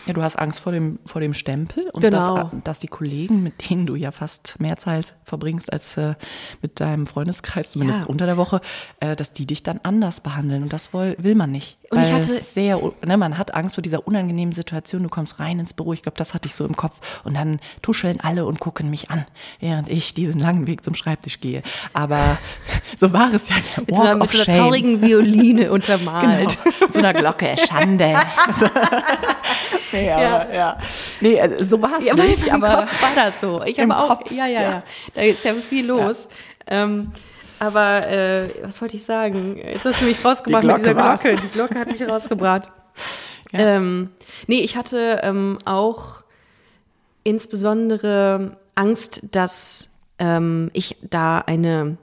ja, du hast Angst vor dem, vor dem Stempel und Genau. dass, dass die Kollegen, mit denen du ja fast mehr Zeit verbringst als äh, mit deinem Freundeskreis, zumindest Ja. unter der Woche, äh, dass die dich dann anders behandeln und das will, will man nicht. Und ich Weil hatte- es sehr, ne, man hat Angst vor dieser unangenehmen Situation, du kommst rein ins Büro, ich glaube, das hatte ich so im Kopf und dann tuscheln alle und gucken mich an, während ich diesen langen Weg zum Schreibtisch gehe. Aber so war es ja. der Mit so einer, Walk mit so einer traurigen Violine untermalt. Genau. Mit so einer Glocke, Schande. nee, aber, ja. Nee, also, so war es Ja, aber nicht, im aber Kopf war das so. Ich Im habe auch, Kopf, ja, ja, ja. ja. Da ist ja viel los. Ähm, aber äh, was wollte ich sagen? Jetzt hast du mich rausgebracht Die mit dieser Glocke war's. Glocke. Die Glocke hat mich rausgebracht. ähm, nee, ich hatte ähm, auch insbesondere Angst, dass ähm, ich da eine,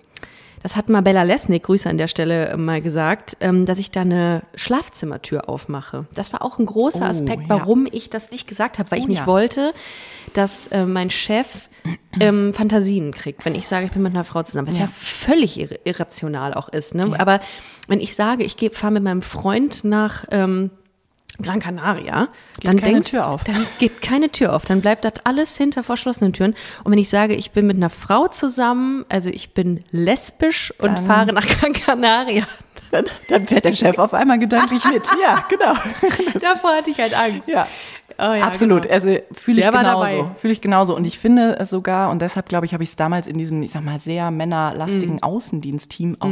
das hat mal Bella Lesnick, Grüße an der Stelle, äh, mal gesagt, ähm, dass ich da eine Schlafzimmertür aufmache. Das war auch ein großer Oh, Aspekt, ja. warum ich das nicht gesagt habe, weil ich Oh, nicht ja. wollte, dass äh, mein Chef ähm, Fantasien kriegt, wenn ich sage, ich bin mit einer Frau zusammen, was ja, Ja. völlig ir irrational auch ist. Ne? Aber wenn ich sage, ich fahre mit meinem Freund nach ähm, Gran Canaria, dann keine denkst, Tür auf. dann geht keine Tür auf, dann bleibt das alles hinter verschlossenen Türen. Und wenn ich sage, ich bin mit einer Frau zusammen, also ich bin lesbisch und Dann- fahre nach Gran Canaria, dann, dann fährt der Chef auf einmal gedanklich mit. Ja, genau. Davor hatte ich halt Angst. Ja. Oh ja, Absolut, genau. also fühle ich Der genauso. Fühle ich genauso. Und ich finde es sogar, und deshalb glaube ich, habe ich es damals in diesem, ich sag mal, sehr männerlastigen Mhm. Außendienstteam auch,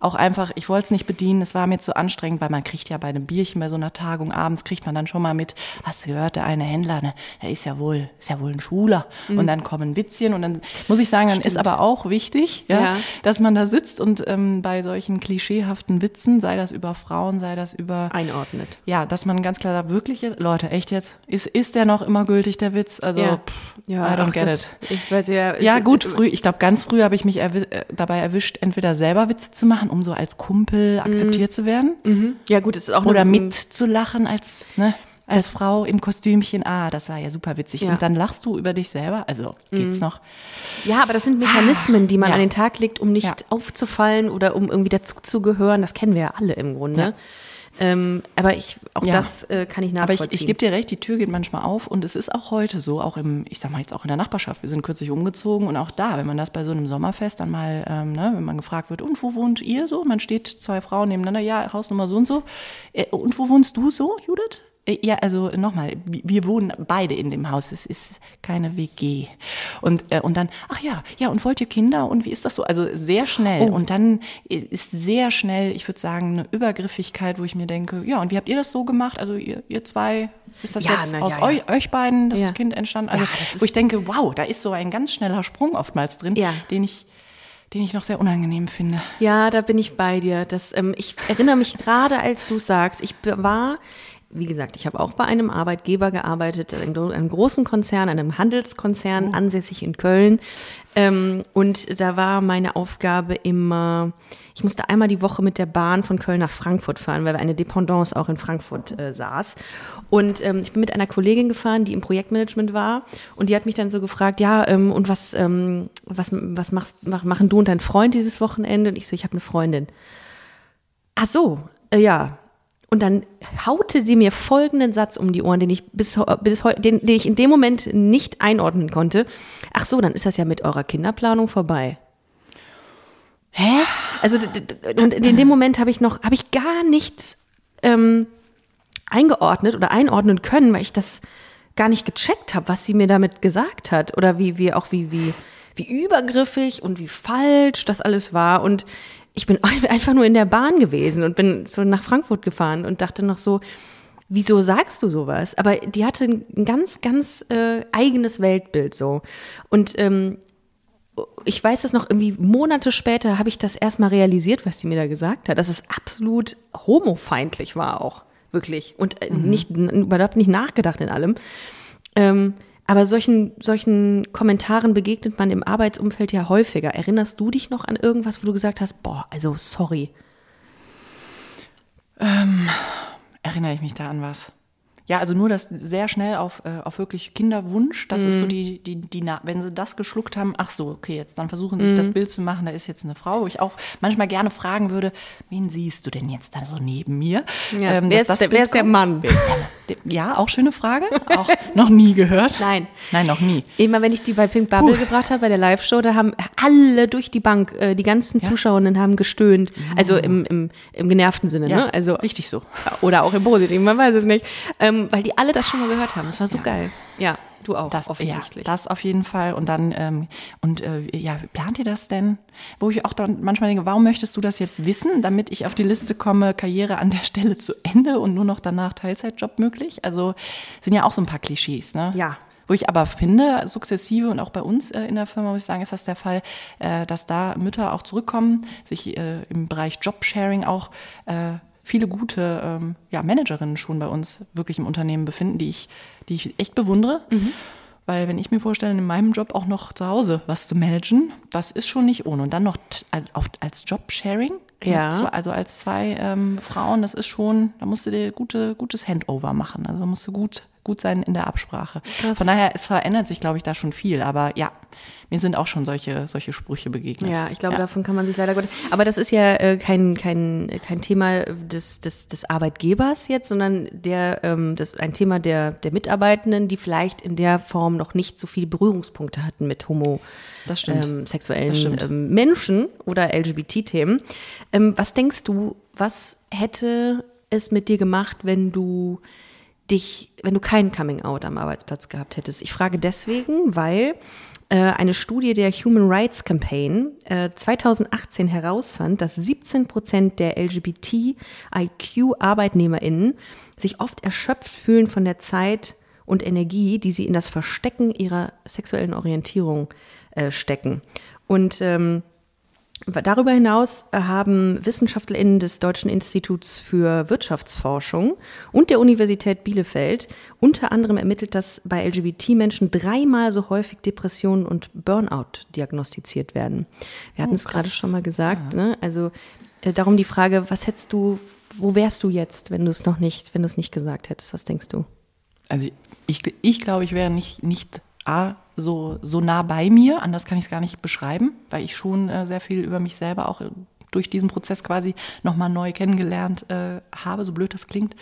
auch einfach, ich wollte es nicht bedienen, es war mir zu anstrengend, weil man kriegt ja bei einem Bierchen bei so einer Tagung abends, kriegt man dann schon mal mit, hast du gehört, der eine Händler, ne, der ist ja wohl, ist ja wohl ein Schuler. Mhm. Und dann kommen Witzchen und dann muss ich sagen, dann ist aber auch wichtig, ja, Ja. dass man da sitzt und ähm, bei solchen klischeehaften Witzen, sei das über Frauen, sei das über Einordnet. ja, dass man ganz klar sagt, wirklich, Leute, echt jetzt? Ist, ist der noch immer gültig, der Witz? Also, Ja. pff, Ja, I don't ach, get das, it. Ich weiß ja. Ja, gut, früh, ich glaube, ganz früh habe ich mich erwi äh, dabei erwischt, entweder selber Witze zu machen, um so als Kumpel akzeptiert zu werden, Ja, gut, es ist auch oder mitzulachen als, ne, als Frau im Kostümchen. Ah, das war ja super witzig. Ja. Und dann lachst du über dich selber. Also, geht's noch? Ja, aber das sind Mechanismen, die man Ja. an den Tag legt, um nicht Ja. aufzufallen oder um irgendwie dazuzugehören. Das kennen wir ja alle im Grunde. Ähm, aber ich, auch Ja. das äh, kann ich Aber nachvollziehen. ich, ich gebe dir recht, die Tür geht manchmal auf und es ist auch heute so, auch im, ich sag mal jetzt auch in der Nachbarschaft. Wir sind kürzlich umgezogen und auch da, wenn man das bei so einem Sommerfest dann mal, ähm, ne, wenn man gefragt wird, und wo wohnt ihr so? Man steht zwei Frauen nebeneinander, ja, Hausnummer so und so. Äh, und wo wohnst du so, Judith? Ja, also nochmal, wir- wohnen beide in dem Haus. Es ist keine WG. Und, äh, und dann, ach ja, ja, und wollt ihr Kinder? Und wie ist das so? Also sehr schnell. Und dann ist sehr schnell, ich würde sagen, eine Übergriffigkeit, wo ich mir denke, ja, und wie habt ihr das so gemacht? Also ihr, ihr zwei, ist das Ja, jetzt na, aus ja, ja. Euch, euch beiden das. Kind entstanden? Also, wo ich denke, wow, da ist so ein ganz schneller Sprung oftmals drin, Ja. den ich den ich noch sehr unangenehm finde. Ja, da bin ich bei dir. Das, ähm, ich erinnere mich gerade, als du sagst, ich war, wie gesagt, ich habe auch bei einem Arbeitgeber gearbeitet, einem, gro- einem großen Konzern, einem Handelskonzern, ansässig in Köln. Ähm, und da war meine Aufgabe immer, ich musste einmal die Woche mit der Bahn von Köln nach Frankfurt fahren, weil eine Dependance auch in Frankfurt äh, saß. Und ähm, ich bin mit einer Kollegin gefahren, die im Projektmanagement war. Und die hat mich dann so gefragt, ja, ähm, und was, ähm, was, was machst, mach, machen du und dein Freund dieses Wochenende? Und ich so, ich habe eine Freundin. Ach so, äh, ja. Und dann haute sie mir folgenden Satz um die Ohren, den ich bis, bis den, den ich in dem Moment nicht einordnen konnte. Ach so, dann ist das ja mit eurer Kinderplanung vorbei. Hä? Also und in dem Moment habe ich noch, habe ich gar nichts ähm, eingeordnet oder einordnen können, weil ich das gar nicht gecheckt habe, was sie mir damit gesagt hat oder wie wie auch wie wie wie übergriffig und wie falsch das alles war und ich bin einfach nur in der Bahn gewesen und bin so nach Frankfurt gefahren und dachte noch so, wieso sagst du sowas? Aber die hatte ein ganz, ganz äh, eigenes Weltbild so. Und ähm, ich weiß das noch irgendwie Monate später habe ich das erstmal realisiert, was sie mir da gesagt hat, dass es absolut homofeindlich war auch, wirklich. Und äh, nicht, n- überhaupt nicht nachgedacht in allem. Ähm, aber solchen, solchen Kommentaren begegnet man im Arbeitsumfeld ja häufiger. Erinnerst du dich noch an irgendwas, wo du gesagt hast, boah, also sorry. Erinnere ich mich da an was? Ja, also nur das sehr schnell auf, äh, auf wirklich Kinderwunsch. Das ist so die, die, die, Na- wenn sie das geschluckt haben, ach so, okay, jetzt dann versuchen sie sich das Bild zu machen, da ist jetzt eine Frau, wo ich auch manchmal gerne fragen würde, wen siehst du denn jetzt da so neben mir? Ja, Ähm, wer ist der- wer ist der. Mann? Ja, auch schöne Frage. Auch noch nie gehört. Nein. Nein, noch nie. Immer wenn ich die bei Pink Bubble Puh. gebracht habe, bei der Live-Show, da haben alle durch die Bank, äh, die ganzen Zuschauerinnen haben gestöhnt. Also im, im, im genervten Sinne, Ja, ne? Also richtig so. Oder auch im Positiven, man weiß es nicht. Ähm, weil die alle das schon mal gehört haben. Das war so geil. Ja, du auch, Das, offensichtlich. Ja, das auf jeden Fall. Und dann, ähm, und äh, ja, plant ihr das denn? Wo ich auch dann manchmal denke, warum möchtest du das jetzt wissen, damit ich auf die Liste komme, Karriere an der Stelle zu Ende und nur noch danach Teilzeitjob möglich? Also sind ja auch so ein paar Klischees, ne? Ja. Wo ich aber finde, sukzessive und auch bei uns äh, in der Firma, muss ich sagen, ist das der Fall, äh, dass da Mütter auch zurückkommen, sich äh, im Bereich Jobsharing auch äh, viele gute ähm, ja, Managerinnen schon bei uns wirklich im Unternehmen befinden, die ich, die ich echt bewundere. Weil wenn ich mir vorstelle, in meinem Job auch noch zu Hause was zu managen, das ist schon nicht ohne. Und dann noch als, auf, als Jobsharing, Ja. zwei, also als zwei ähm, Frauen, das ist schon, da musst du dir gute, gutes Handover machen. Also da musst du gut, gut sein in der Absprache. Krass. Von daher, es verändert sich, glaube ich, da schon viel. Aber ja, mir sind auch schon solche, solche Sprüche begegnet. Ja, ich glaube, davon kann man sich leider gut. Aber das ist ja äh, kein, kein, kein Thema des, des, des Arbeitgebers jetzt, sondern der, ähm, das ein Thema der, der Mitarbeitenden, die vielleicht in der Form noch nicht so viele Berührungspunkte hatten mit homo Das stimmt. Ähm, ähm, Menschen oder LGBT-Themen. Ähm, was denkst du, was hätte es mit dir gemacht, wenn du dich, wenn du kein Coming Out am Arbeitsplatz gehabt hättest? Ich frage deswegen, weil äh, eine Studie der Human Rights Campaign äh, 2018 herausfand, dass 17 Prozent der LGBTIQ-ArbeitnehmerInnen sich oft erschöpft fühlen von der Zeit und Energie, die sie in das Verstecken ihrer sexuellen Orientierung äh, stecken. Und ähm, Darüber hinaus haben WissenschaftlerInnen des Deutschen Instituts für Wirtschaftsforschung und der Universität Bielefeld unter anderem ermittelt, dass bei LGBT-Menschen dreimal so häufig Depressionen und Burnout diagnostiziert werden. Wir hatten es krass. gerade schon mal gesagt. Ne? Also äh, darum die Frage, was hättest du, wo wärst du jetzt, wenn du es noch nicht, wenn du es nicht gesagt hättest? Was denkst du? Also ich, ich glaube, ich wäre nicht, nicht A, so, so nah bei mir, anders kann ich es gar nicht beschreiben, weil ich schon äh, sehr viel über mich selber auch äh, durch diesen Prozess quasi nochmal neu kennengelernt äh, habe, so blöd das klingt.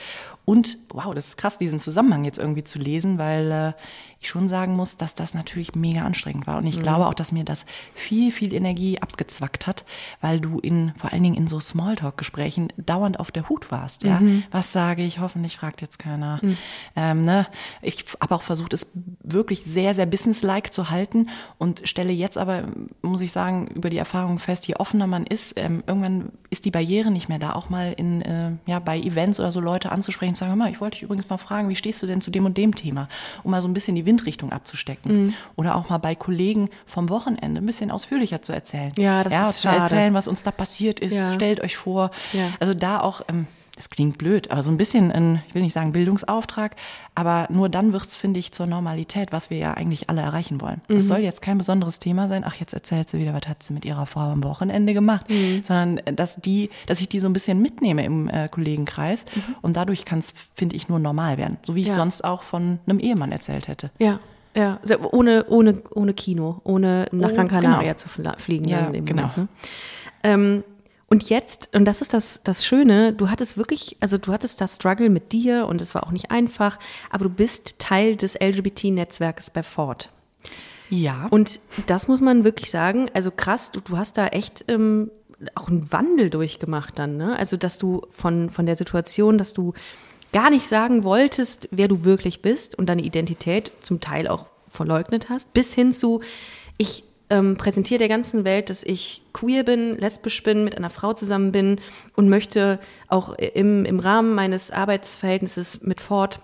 Und wow, das ist krass, diesen Zusammenhang jetzt irgendwie zu lesen, weil äh, ich schon sagen muss, dass das natürlich mega anstrengend war. Und ich glaube auch, dass mir das viel, viel Energie abgezwackt hat, weil du in, vor allen Dingen in so Smalltalk-Gesprächen dauernd auf der Hut warst. Ja, was sage ich? Hoffentlich fragt jetzt keiner. Ähm, ne? Ich habe auch versucht, es wirklich sehr, sehr businesslike zu halten und stelle jetzt aber, muss ich sagen, über die Erfahrung fest, je offener man ist, ähm, irgendwann ist die Barriere nicht mehr da, auch mal in, äh, ja, bei Events oder so Leute anzusprechen und zu sagen, hör mal, ich wollte dich übrigens mal fragen, wie stehst du denn zu dem und dem Thema, um mal so ein bisschen die Windrichtung abzustecken. Oder auch mal bei Kollegen vom Wochenende ein bisschen ausführlicher zu erzählen. Ja, das ja, ist zu schade. erzählen, was uns da passiert ist. Ja. Stellt euch vor. Ja. Also da auch, ähm, das klingt blöd, aber so ein bisschen ein, ich will nicht sagen Bildungsauftrag, aber nur dann wird's, finde ich, zur Normalität, was wir ja eigentlich alle erreichen wollen. Mhm. Das soll jetzt kein besonderes Thema sein, ach, jetzt erzählt sie wieder, was hat sie mit ihrer Frau am Wochenende gemacht, Mhm. sondern äh, dass die, dass ich die so ein bisschen mitnehme im äh, Kollegenkreis und dadurch kann's, finde ich, nur normal werden. So wie ich Mhm. Ja. sonst auch von einem Ehemann erzählt hätte. Ja. Ja, ohne, ohne, ohne Kino, ohne nach Oh, Gran Canaria genau. zu fliegen. Ja, genau. Moment, ne? ähm, und jetzt, und das ist das, das Schöne, du hattest wirklich, also du hattest das Struggle mit dir und es war auch nicht einfach, aber du bist Teil des LGBT-Netzwerkes bei Ford. Ja. Und das muss man wirklich sagen, also krass, du, du hast da echt ähm, auch einen Wandel durchgemacht dann, ne? Also, dass du von, von der Situation, dass du gar nicht sagen wolltest, wer du wirklich bist und deine Identität zum Teil auch verleugnet hast, bis hin zu, ich ähm, präsentiere der ganzen Welt, dass ich queer bin, lesbisch bin, mit einer Frau zusammen bin und möchte auch im, im Rahmen meines Arbeitsverhältnisses mit Ford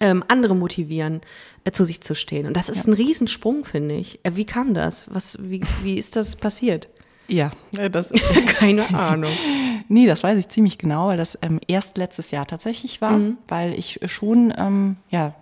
ähm, andere motivieren, äh, zu sich zu stehen. Und das ist ein Riesensprung, finde ich. Äh, wie kam das? Was, wie, wie ist das passiert? ja, das, Keine Ahnung. Nee, das weiß ich ziemlich genau, weil das ähm, erst letztes Jahr tatsächlich war, weil ich schon, ähm, ja,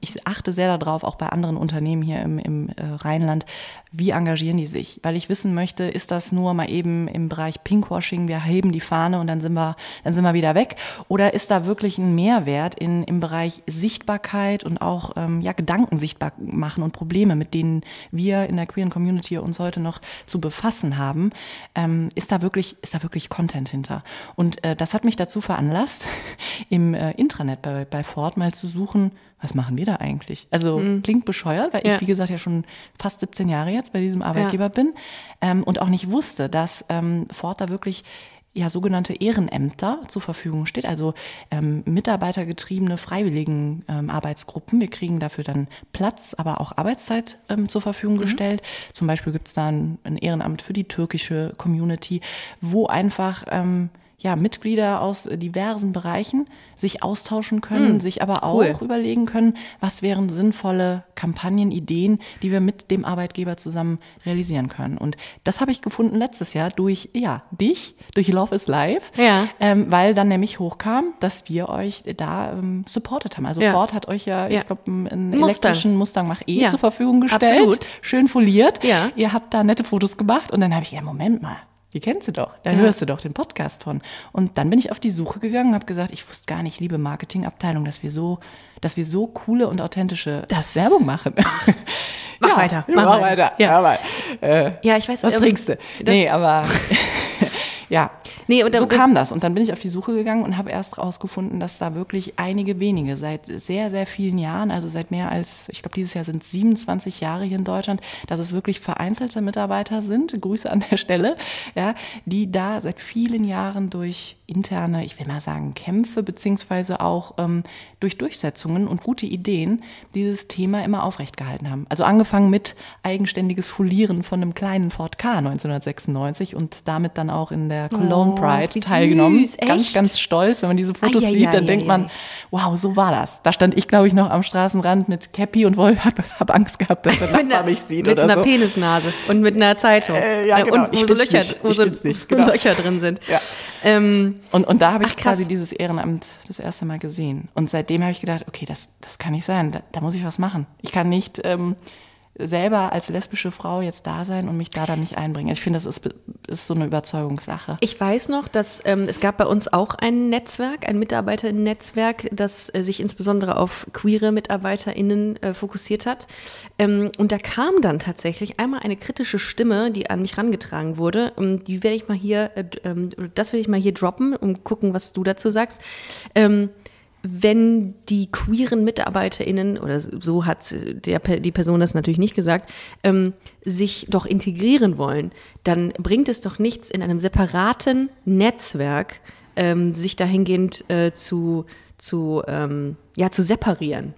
ich achte sehr darauf, auch bei anderen Unternehmen hier im, im äh, Rheinland, wie engagieren die sich? Weil ich wissen möchte, ist das nur mal eben im Bereich Pinkwashing, wir heben die Fahne und dann sind wir, dann sind wir wieder weg? Oder ist da wirklich ein Mehrwert in, im Bereich Sichtbarkeit und auch ähm, ja, Gedanken sichtbar machen und Probleme, mit denen wir in der queeren Community uns heute noch zu befassen haben? Ähm, ist da wirklich, ist da wirklich Content hinter? Und äh, das hat mich dazu veranlasst, im äh, Intranet bei, bei Ford mal zu suchen, was machen wir da eigentlich? Also klingt bescheuert, weil Ja. ich, wie gesagt, ja schon fast 17 Jahre jetzt bei diesem Arbeitgeber bin ähm, und auch nicht wusste, dass ähm, Ford da wirklich ja sogenannte Ehrenämter zur Verfügung steht, also ähm, mitarbeitergetriebene freiwilligen ähm, Arbeitsgruppen. Wir kriegen dafür dann Platz, aber auch Arbeitszeit ähm, zur Verfügung gestellt. Zum Beispiel gibt es da ein, ein Ehrenamt für die türkische Community, wo einfach ähm, ja, Mitglieder aus äh, diversen Bereichen sich austauschen können, sich aber auch cool. überlegen können, was wären sinnvolle Kampagnen, Ideen, die wir mit dem Arbeitgeber zusammen realisieren können. Und das habe ich gefunden letztes Jahr durch, ja, dich, durch Love is Life, Ja. ähm, weil dann nämlich hochkam, dass wir euch da ähm, supportet haben. Also Ja. Ford hat euch ja, Ja. ich glaube, einen Mustang. elektrischen Mustang Mach-E Ja. zur Verfügung gestellt, Absolut. schön foliert. Ja. Ihr habt da nette Fotos gemacht und dann habe ich, ja, Moment mal, die kennst du doch, da hörst du doch den Podcast von. Und dann bin ich auf die Suche gegangen und habe gesagt, ich wusste gar nicht, liebe Marketingabteilung, dass wir so, dass wir so coole und authentische Das- Werbung machen. Mach weiter, Mach, mach weiter. weiter. Ja. Ja, aber, äh, Ja, ich weiß. was ähm, trinkst du? Nee, aber ja. Nee, und so kam das. Und dann bin ich auf die Suche gegangen und habe erst rausgefunden, dass da wirklich einige wenige seit sehr, sehr vielen Jahren, also seit mehr als, ich glaube, dieses Jahr sind 27 Jahre hier in Deutschland, dass es wirklich vereinzelte Mitarbeiter sind, Grüße an der Stelle, ja, die da seit vielen Jahren durch interne, ich will mal sagen, Kämpfe, beziehungsweise auch ähm, durch Durchsetzungen und gute Ideen dieses Thema immer aufrecht gehalten haben. Also angefangen mit eigenständiges Folieren von einem kleinen Ford K 1996 und damit dann auch in der Cologne Oh, Pride wie teilgenommen. süß, Ganz, ganz stolz. Wenn man diese Fotos Eieiei, sieht, dann denkt man, wow, so war das. Da stand ich, glaube ich, noch am Straßenrand mit Cappy und woll- hab, hab Angst gehabt, dass der Nachbar mich sieht mit oder so einer. Penisnase und mit einer Zeitung. Äh, ja, genau. Und Ich wo so Löcher, wo so, genau. Löcher drin sind. Ja. Ähm, Und, und da habe ich Ach, quasi dieses Ehrenamt das erste Mal gesehen. Und seitdem habe ich gedacht, okay, das, das kann nicht sein. Da, da muss ich was machen. Ich kann nicht ähm, selber als lesbische Frau jetzt da sein und mich da dann nicht einbringen. Ich finde, das ist, ist so eine Überzeugungssache. Ich weiß noch, dass ähm, es gab bei uns auch ein Netzwerk, ein Mitarbeiterinnen-Netzwerk, das äh, sich insbesondere auf queere MitarbeiterInnen äh, fokussiert hat. Ähm, und da kam dann tatsächlich einmal eine kritische Stimme, die an mich rangetragen wurde. Ähm, die werde ich mal hier, äh, ähm, das werde ich mal hier droppen und gucken, was du dazu sagst. Ähm, wenn die queeren MitarbeiterInnen, oder so hat der, die Person das natürlich nicht gesagt, ähm, sich doch integrieren wollen, dann bringt es doch nichts, in einem separaten Netzwerk ähm, sich dahingehend äh, zu, zu, ähm, ja, zu separieren.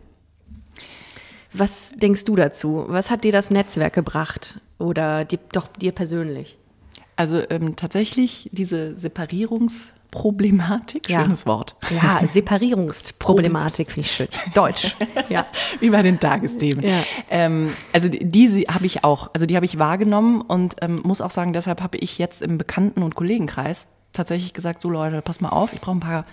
Was denkst du dazu? Was hat dir das Netzwerk gebracht? Oder dir, doch dir persönlich? Also ähm, tatsächlich diese Separierungsproblematik, Ja. schönes Wort. Ja, Separierungsproblematik finde ich schön. Deutsch. Ja. Wie bei den Tagesthemen. Ja. Ähm, also die- diese habe ich auch, also die habe ich wahrgenommen und ähm, muss auch sagen, deshalb habe ich jetzt im Bekannten- und Kollegenkreis tatsächlich gesagt, so Leute, pass mal auf, ich brauche ein paar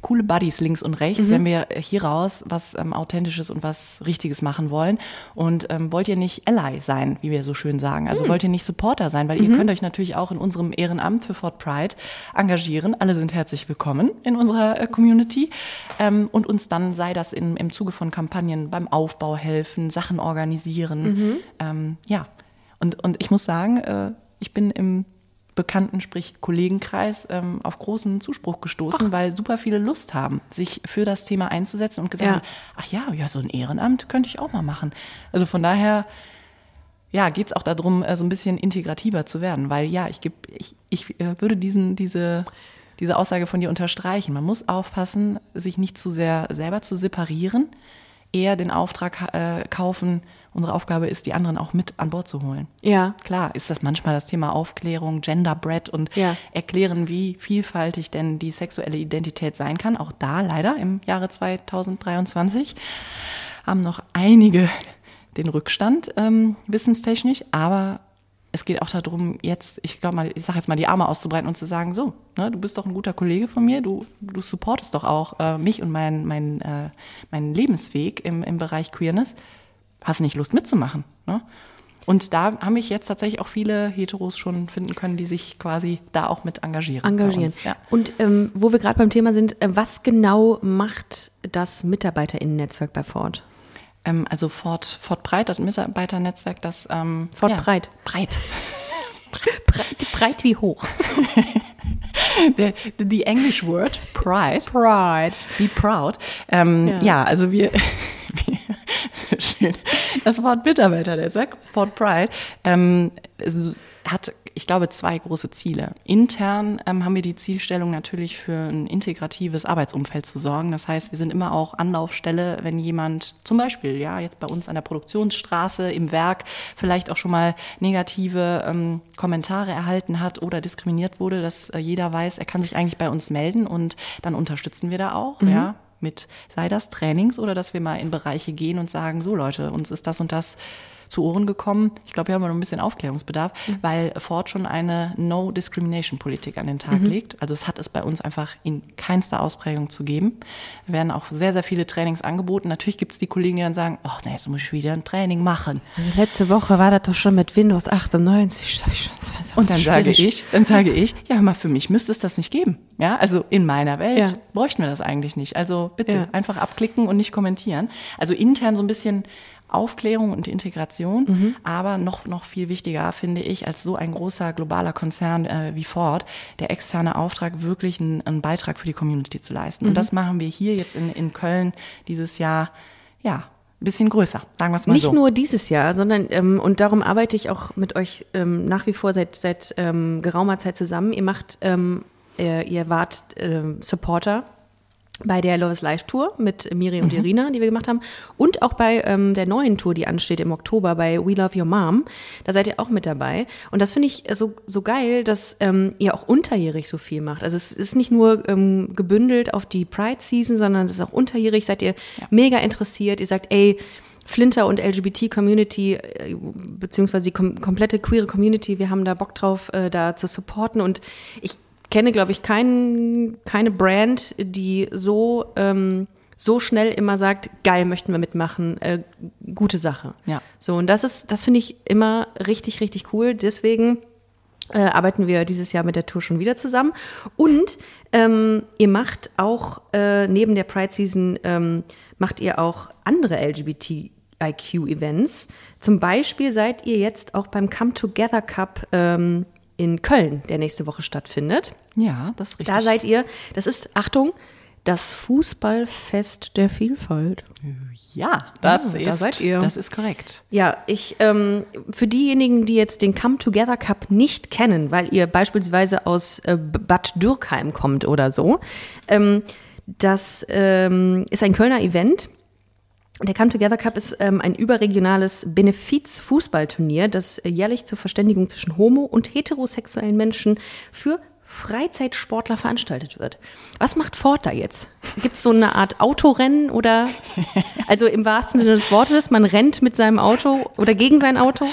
coole Buddies links und rechts, wenn wir hier raus was ähm, Authentisches und was Richtiges machen wollen. Und ähm, wollt ihr nicht Ally sein, wie wir so schön sagen? Also wollt ihr nicht Supporter sein? Weil ihr könnt euch natürlich auch in unserem Ehrenamt für Fort Pride engagieren. Alle sind herzlich willkommen in unserer äh, Community. Ähm, und uns dann, sei das in, im Zuge von Kampagnen beim Aufbau helfen, Sachen organisieren. Ähm, ja, und, und ich muss sagen, äh, ich bin im Bekannten, sprich Kollegenkreis, ähm, auf großen Zuspruch gestoßen, weil super viele Lust haben, sich für das Thema einzusetzen und gesagt Ja. haben, ach ja, ja, so ein Ehrenamt könnte ich auch mal machen. Also von daher, ja, geht's auch darum, äh, so ein bisschen integrativer zu werden, weil ja, ich, geb, ich, ich äh, würde diesen, diese, diese Aussage von dir unterstreichen. Man muss aufpassen, sich nicht zu sehr selber zu separieren, eher den Auftrag äh, kaufen, unsere Aufgabe ist, die anderen auch mit an Bord zu holen. Ja. Klar ist das manchmal das Thema Aufklärung, Genderbread und Ja. erklären, wie vielfältig denn die sexuelle Identität sein kann. Auch da leider im Jahre 2023 haben noch einige den Rückstand ähm, wissenstechnisch, aber es geht auch darum, jetzt, ich glaube mal, ich sage jetzt mal, die Arme auszubreiten und zu sagen, so, ne, du bist doch ein guter Kollege von mir, du, du supportest doch auch äh, mich und meinen mein, äh, meinen Lebensweg im, im Bereich Queerness. Hast du nicht Lust mitzumachen? Ne? Und da haben mich jetzt tatsächlich auch viele Heteros schon finden können, die sich quasi da auch mit engagieren. engagieren. uns, ja. Und ähm, wo wir gerade beim Thema sind, äh, was genau macht das MitarbeiterInnen-Netzwerk bei Ford? Ähm, also Fort, Fort Breit, das Mitarbeiternetzwerk, das ähm, Fort ja, Breit. Breit. Breit, breit wie hoch. Der, the English word Pride. Pride. Be proud. Ähm, Ja. ja. also wir, schön. Das Wort Mitarbeiternetzwerk, Fort Pride, ähm, hat, ich glaube, zwei große Ziele. Intern ähm, haben wir die Zielstellung natürlich für ein integratives Arbeitsumfeld zu sorgen. Das heißt, wir sind immer auch Anlaufstelle, wenn jemand zum Beispiel, ja, jetzt bei uns an der Produktionsstraße im Werk vielleicht auch schon mal negative ähm, Kommentare erhalten hat oder diskriminiert wurde, dass äh, jeder weiß, er kann sich eigentlich bei uns melden und dann unterstützen wir da auch, ja, mit sei das Trainings oder dass wir mal in Bereiche gehen und sagen, so Leute, uns ist das und das zu Ohren gekommen. Ich glaube, wir haben noch ein bisschen Aufklärungsbedarf, mhm. weil Ford schon eine No-Discrimination-Politik an den Tag mhm. legt. Also es hat es bei uns einfach in keinster Ausprägung zu geben. Wir werden auch sehr, sehr viele Trainings angeboten. Natürlich gibt es die Kollegen, die dann sagen, ach nee, jetzt muss ich wieder ein Training machen. Letzte Woche war das doch schon mit Windows 98. Und dann sage ich, dann sage ich, ja, mal für mich müsste es das nicht geben. Ja, also in meiner Welt ja. bräuchten wir das eigentlich nicht. Also bitte ja. einfach abklicken und nicht kommentieren. Also intern so ein bisschen Aufklärung und Integration, mhm. aber noch, noch viel wichtiger finde ich, als so ein großer globaler Konzern äh, wie Ford, der externe Auftrag, wirklich einen, einen Beitrag für die Community zu leisten. Mhm. Und das machen wir hier jetzt in, in Köln dieses Jahr, ja, ein bisschen größer, sagen wir es mal Nicht so. Nicht nur dieses Jahr, sondern, ähm, und darum arbeite ich auch mit euch ähm, nach wie vor seit, seit ähm, geraumer Zeit zusammen. Ihr macht, ähm, ihr, ihr wart ähm, Supporter bei der Loves Live Tour mit Miri und mhm. Irina, die wir gemacht haben. Und auch bei ähm, der neuen Tour, die ansteht im Oktober bei We Love Your Mom. Da seid ihr auch mit dabei. Und das finde ich so, so geil, dass ähm, ihr auch unterjährig so viel macht. Also es ist nicht nur ähm, gebündelt auf die Pride Season, sondern es ist auch unterjährig. Seid ihr ja. mega interessiert. Ihr sagt, ey, Flinter und LGBT-Community, äh, beziehungsweise die kom komplette queere Community, wir haben da Bock drauf, äh, da zu supporten. Und ich kenne, glaube ich, kein, keine Brand, die so, ähm, so schnell immer sagt, geil, möchten wir mitmachen, äh, gute Sache. Ja. So, und das ist, das finde ich immer richtig, richtig cool. Deswegen äh, arbeiten wir dieses Jahr mit der Tour schon wieder zusammen. Und ähm, ihr macht auch äh, neben der Pride Season ähm, macht ihr auch andere LGBTIQ-Events. Zum Beispiel seid ihr jetzt auch beim Come Together Cup ähm, in Köln, der nächste Woche stattfindet. Ja, das ist richtig. Da seid ihr, das ist, Achtung, das Fußballfest der Vielfalt. Ja, das, ah, ist, da seid ihr. das ist korrekt. Ja, ich, ähm, für diejenigen, die jetzt den Come Together Cup nicht kennen, weil ihr beispielsweise aus äh, Bad Dürkheim kommt oder so, ähm, das ähm, ist ein Kölner Event der Come Together Cup ist ähm, ein überregionales Benefiz-Fußballturnier, das jährlich zur Verständigung zwischen homo- und heterosexuellen Menschen für Freizeitsportler veranstaltet wird. Was macht Ford da jetzt? Gibt es so eine Art Autorennen oder, also im wahrsten Sinne des Wortes, man rennt mit seinem Auto oder gegen sein Auto?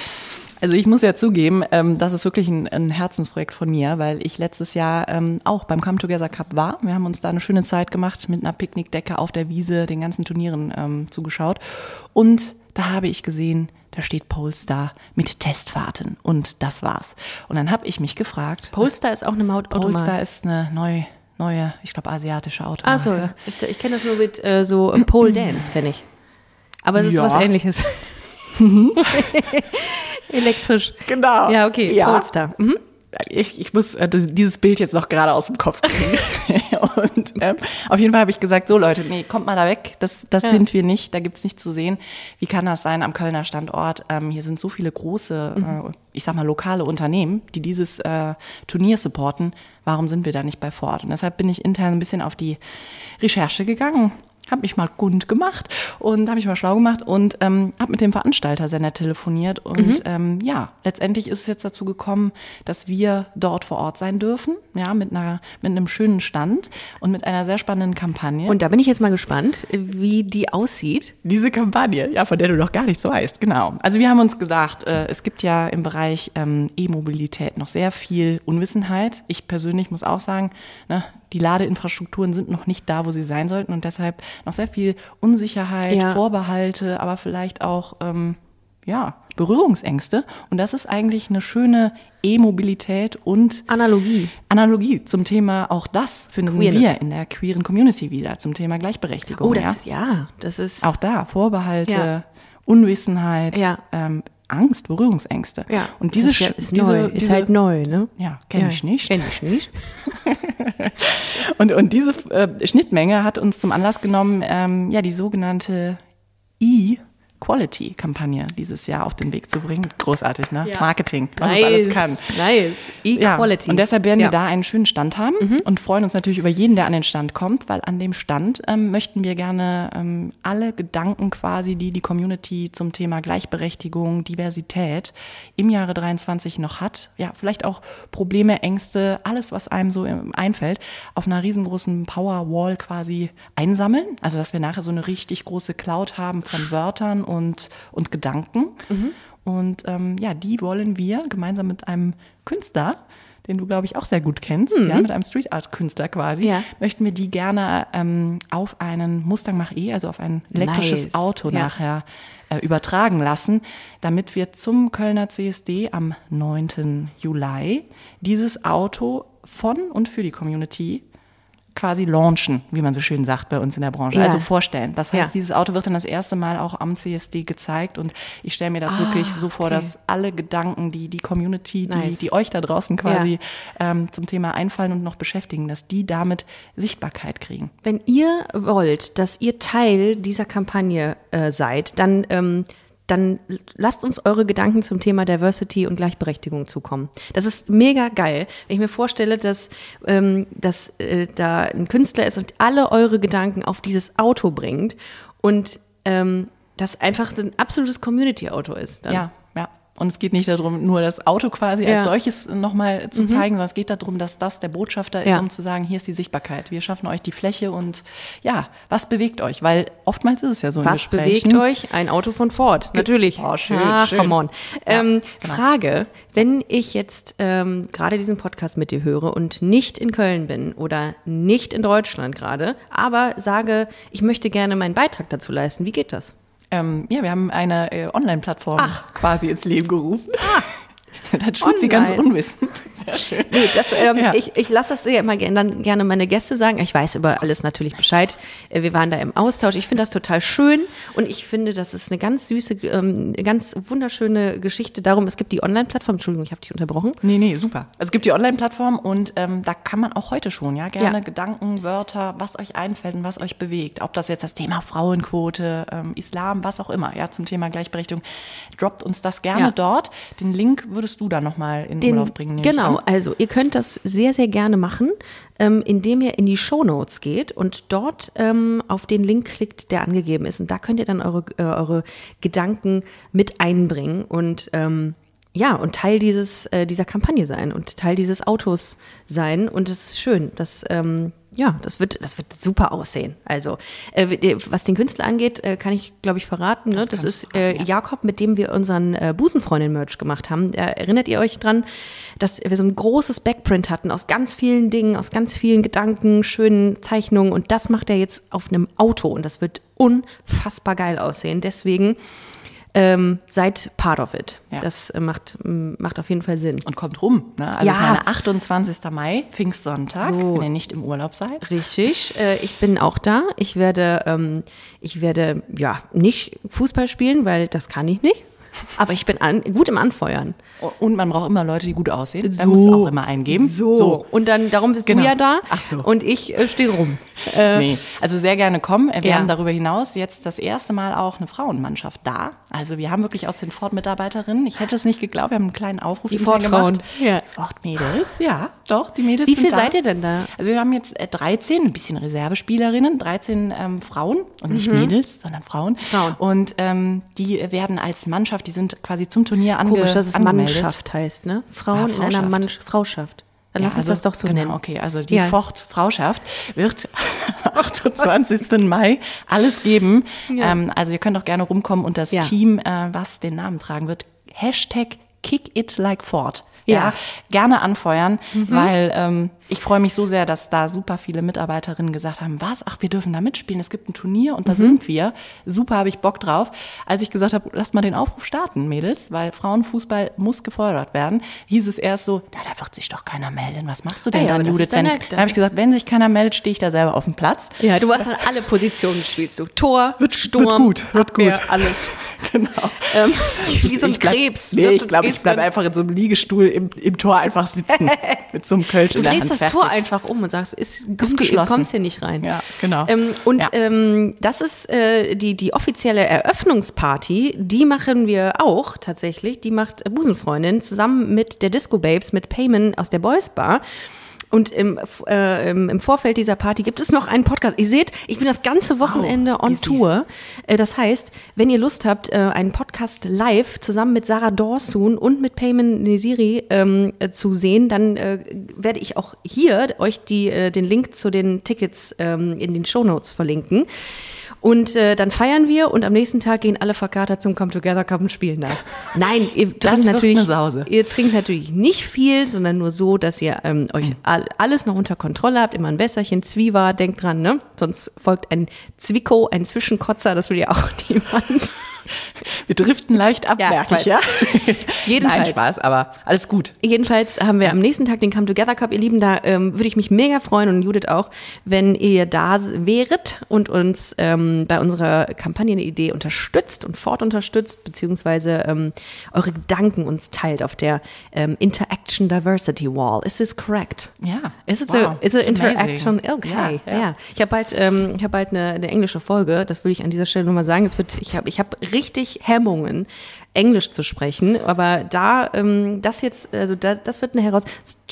Also ich muss ja zugeben, ähm, das ist wirklich ein, ein, Herzensprojekt von mir, weil ich letztes Jahr ähm, auch beim Come Together Cup war. Wir haben uns da eine schöne Zeit gemacht mit einer Picknickdecke auf der Wiese, den ganzen Turnieren ähm, zugeschaut. Und da habe ich gesehen, da steht Polestar mit Testfahrten und das war's. Und dann habe ich mich gefragt. Polestar ist auch eine Maut Polestar ist eine neue neue, ich glaube asiatische Automarke. Ach so, ich, ich kenne das nur mit äh, so Pole Dance kenne ich. Aber es ist ja. was Ähnliches. Elektrisch. Genau. Ja, okay. Ja. Polestar. Mhm. Ich, ich muss äh, dieses Bild jetzt noch gerade aus dem Kopf kriegen. und ähm, auf jeden Fall habe ich gesagt, so Leute, nee, kommt mal da weg, das, das ja. sind wir nicht, da gibt's nichts zu sehen. Wie kann das sein am Kölner Standort? Ähm, hier sind so viele große, mhm. äh, ich sag mal, lokale Unternehmen, die dieses äh, Turnier supporten. Warum sind wir da nicht bei Ford? Und deshalb bin ich intern ein bisschen auf die Recherche gegangen habe mich mal kund gemacht und habe mich mal schlau gemacht und ähm, habe mit dem Veranstalter sehr nett telefoniert. Und mhm. ähm, ja, letztendlich ist es jetzt dazu gekommen, dass wir dort vor Ort sein dürfen, ja, mit, einer, mit einem schönen Stand und mit einer sehr spannenden Kampagne. Und da bin ich jetzt mal gespannt, wie die aussieht. Diese Kampagne, ja, von der du noch gar nichts weißt, genau. Also wir haben uns gesagt, äh, es gibt ja im Bereich ähm, E-Mobilität noch sehr viel Unwissenheit. Ich persönlich muss auch sagen, ne, die Ladeinfrastrukturen sind noch nicht da, wo sie sein sollten und deshalb noch sehr viel Unsicherheit, ja. Vorbehalte, aber vielleicht auch ähm, ja, Berührungsängste. Und das ist eigentlich eine schöne E-Mobilität und Analogie. Analogie zum Thema auch das finden Queerness. wir in der queeren Community wieder, zum Thema Gleichberechtigung. Oh, das ja, ist, ja das ist. Auch da, Vorbehalte, ja. Unwissenheit, ja. ähm, Angst, Berührungsängste. Ja, und diese, ist, ja, ist, diese, neu, ist halt neu, ne? Ja, kenne ja, ich nicht. Kenne ich nicht. und, und diese äh, Schnittmenge hat uns zum Anlass genommen, ähm, ja, die sogenannte E- Quality-Kampagne dieses Jahr auf den Weg zu bringen. Großartig, ne? Ja. Marketing, was nice. alles kann. Nice. E-Quality. Ja. Und deshalb werden ja. wir da einen schönen Stand haben mhm. und freuen uns natürlich über jeden, der an den Stand kommt, weil an dem Stand ähm, möchten wir gerne ähm, alle Gedanken quasi, die die Community zum Thema Gleichberechtigung, Diversität im Jahre 23 noch hat, ja, vielleicht auch Probleme, Ängste, alles, was einem so einfällt, auf einer riesengroßen Powerwall quasi einsammeln. Also, dass wir nachher so eine richtig große Cloud haben von Wörtern und, und Gedanken. Und ähm, ja, die wollen wir gemeinsam mit einem Künstler, den du, glaube ich, auch sehr gut kennst, ja, mit einem Street Art Künstler quasi, Ja. möchten wir die gerne ähm, auf einen Mustang Mach-E, also auf ein elektrisches Nice. Auto Ja. nachher äh, übertragen lassen, damit wir zum Kölner CSD am 9. Juli dieses Auto von und für die Community quasi launchen, wie man so schön sagt bei uns in der Branche. Ja. Also vorstellen. Das heißt, Ja. dieses Auto wird dann das erste Mal auch am CSD gezeigt und ich stelle mir das Ah, wirklich so vor, okay. dass alle Gedanken, die die Community, die, Nice. die euch da draußen quasi ähm, zum Thema einfallen und noch beschäftigen, dass die damit Sichtbarkeit kriegen. Wenn ihr wollt, dass ihr Teil dieser Kampagne äh, seid, dann, ähm, dann lasst uns eure Gedanken zum Thema Diversity und Gleichberechtigung zukommen. Das ist mega geil. Wenn ich mir vorstelle, dass, ähm, dass äh, da ein Künstler ist und alle eure Gedanken auf dieses Auto bringt und ähm, das einfach ein absolutes Community-Auto ist. Dann. Ja. Und es geht nicht darum, nur das Auto quasi Ja. Mhm. als solches nochmal zu zeigen, sondern es geht darum, dass das der Botschafter ist, Ja. um zu sagen, hier ist die Sichtbarkeit. Wir schaffen euch die Fläche und ja, was bewegt euch? Weil oftmals ist es ja so in Was Gesprächen. bewegt euch? Ein Auto von Ford, natürlich. Oh, schön, Ach, schön. come on. Ähm, genau. Frage, wenn ich jetzt ähm, gerade diesen Podcast mit dir höre und nicht in Köln bin oder nicht in Deutschland gerade, aber sage, ich möchte gerne meinen Beitrag dazu leisten, wie geht das? Ähm, ja, wir haben eine äh, Online-Plattform quasi ins Leben gerufen. da tut sie ganz unwissend. Sehr schön. Nee, das, ähm, Ja. Ich, ich lasse das ja immer gerne, dann gerne meine Gäste sagen. Ich weiß über alles natürlich Bescheid. Äh, Wir waren da im Austausch. Ich finde das total schön und ich finde, das ist eine ganz süße, ähm, ganz wunderschöne Geschichte. Darum, es gibt die Online-Plattform. Entschuldigung, ich habe dich unterbrochen. Nee, nee, super. Also es gibt die Online-Plattform und ähm, da kann man auch heute schon, ja, gerne Ja. Gedanken, Wörter, was euch einfällt und was euch bewegt. Ob das jetzt das Thema Frauenquote, ähm, Islam, was auch immer, ja, zum Thema Gleichberechtigung. Droppt uns das gerne Ja. dort. Den Link würdest du dann nochmal in den Umlauf bringen. genau, also ihr könnt das sehr, sehr gerne machen, ähm, indem ihr in die Shownotes geht und dort ähm, auf den Link klickt, der angegeben ist. Und da könnt ihr dann eure, äh, eure Gedanken mit einbringen und ähm, ja, und Teil dieses, äh, dieser Kampagne sein und Teil dieses Autos sein. Und das ist schön. Das, ähm, ja, das wird, das wird super aussehen. Also, äh, was den Künstler angeht, äh, kann ich, glaube ich, verraten. Ne? Das, kannst ist äh, Jakob, mit dem wir unseren äh, Busenfreundin-Merch gemacht haben. Erinnert ihr euch dran, dass wir so ein großes Backprint hatten aus ganz vielen Dingen, aus ganz vielen Gedanken, schönen Zeichnungen. Und das macht er jetzt auf einem Auto. Und das wird unfassbar geil aussehen. Deswegen ähm, seid part of it. Ja. Das äh, macht, macht auf jeden Fall Sinn. Und kommt rum. Ne? Also Ja. ich meine, 28. Mai, Pfingstsonntag, So. wenn ihr nicht im Urlaub seid. Richtig, äh, ich bin auch da. Ich werde, ähm, ich werde ja nicht Fußball spielen, weil das kann ich nicht. Aber ich bin an, gut im Anfeuern. Und man braucht immer Leute, die gut aussehen. Da muss auch immer eingeben. Und dann, darum bist Genau. du ja da. Ach so. Und ich äh, stehe rum. Nee, also sehr gerne kommen. Wir Ja. haben darüber hinaus jetzt das erste Mal auch eine Frauenmannschaft da. Also wir haben wirklich aus den Ford-Mitarbeiterinnen, ich hätte es nicht geglaubt, wir haben einen kleinen Aufruf Die Ford-Frauen. gemacht. Ja. Ford-Mädels, ja, doch, die Mädels Wie viel da. seid ihr denn da? Also wir haben jetzt äh, 13, ein bisschen Reservespielerinnen, 13 ähm, Frauen und nicht Mädels, sondern Frauen. Mhm. Frauen. Und ähm, die werden als Mannschaft, die sind quasi zum Turnier ange Komisch, dass es angemeldet. Mannschaft heißt, ne? Frauen Ja, in einer. Mannschaft. Frauschaft. Dann Ja, lass uns also, das doch so genau, nennen. Okay, also die Ja. Ford-Frauschaft wird am 28. Mai alles geben. Ähm, also ihr könnt auch gerne rumkommen und das Ja. Team, äh, was den Namen tragen wird, Hashtag Kick It Like Ford. Ja, Ja. Mhm. gerne anfeuern, weil ähm, ich freue mich so sehr, dass da super viele Mitarbeiterinnen gesagt haben, was, ach, wir dürfen da mitspielen, es gibt ein Turnier und da Mhm. sind wir. Super, habe ich Bock drauf. Als ich gesagt habe, lasst mal den Aufruf starten, Mädels, weil Frauenfußball muss gefördert werden, hieß es erst so, na, da wird sich doch keiner melden. Was machst du denn Ja, dann, Judith? dann dann habe ich gesagt, wenn sich keiner meldet, stehe ich da selber auf dem Platz. Ja, du hast dann alle Positionen spielst du. Tor, Sturm, wird gut, wird Abwehr, gut. alles. Genau. Ähm, wie so ein Ich bleib- Krebs. Nee, Wirst ich glaube, ich bleibe dann- einfach in so einem Liegestuhl im, im Tor einfach sitzen mit so einem Kölsch Du in der drehst Hand. Das Tor fertig. einfach um und sagst, ist, komm, du kommst hier nicht rein. Ja, genau. Ähm, und Ja. ähm, das ist äh, die, die offizielle Eröffnungsparty, die machen wir auch tatsächlich. Die macht Busenfreundin zusammen mit der Disco Babes, mit Payman aus der Boys Bar. Und im, äh, im Vorfeld dieser Party gibt es noch einen Podcast. Ihr seht, ich bin das ganze Wochenende on easy. Tour. Äh, das heißt, wenn ihr Lust habt, äh, einen Podcast live zusammen mit Sarah Dorsun und mit Payman Nesiri ähm, äh, zu sehen, dann äh, werde ich auch hier euch die, äh, den Link zu den Tickets ähm, in den Shownotes verlinken. Und äh, dann feiern wir und am nächsten Tag gehen alle verkatert zum Come Together Cup und spielen da. Nein, ihr trinkt natürlich, ihr trinkt natürlich nicht viel, sondern nur so, dass ihr ähm, euch all, alles noch unter Kontrolle habt. Immer ein Wässerchen, Zwieber, denkt dran, ne? Sonst folgt ein Zwicko, ein Zwischenkotzer, das will ja auch niemand. Wir driften leicht ab, Ja, merke ich, ja? Jedenfalls. Nein, Spaß, aber alles gut. Jedenfalls haben wir am nächsten Tag den Come Together Cup. Ihr Lieben, da ähm, würde ich mich mega freuen und Judith auch, wenn ihr da wäret und uns ähm, bei unserer Kampagnenidee unterstützt und fortunterstützt, beziehungsweise ähm, eure Gedanken uns teilt auf der ähm, Interaction Diversity Wall. Is this correct? Ja. Is it, Wow. a, is it interaction? Okay, Ja, ja. ja. Ich habe bald, ähm, ich habe bald eine, eine englische Folge. Das würde ich an dieser Stelle nochmal sagen. Jetzt wird, ich habe, ich habe richtig Hemmungen, Englisch zu sprechen. Aber da, ähm, das jetzt, also da, das wird eine Heraus.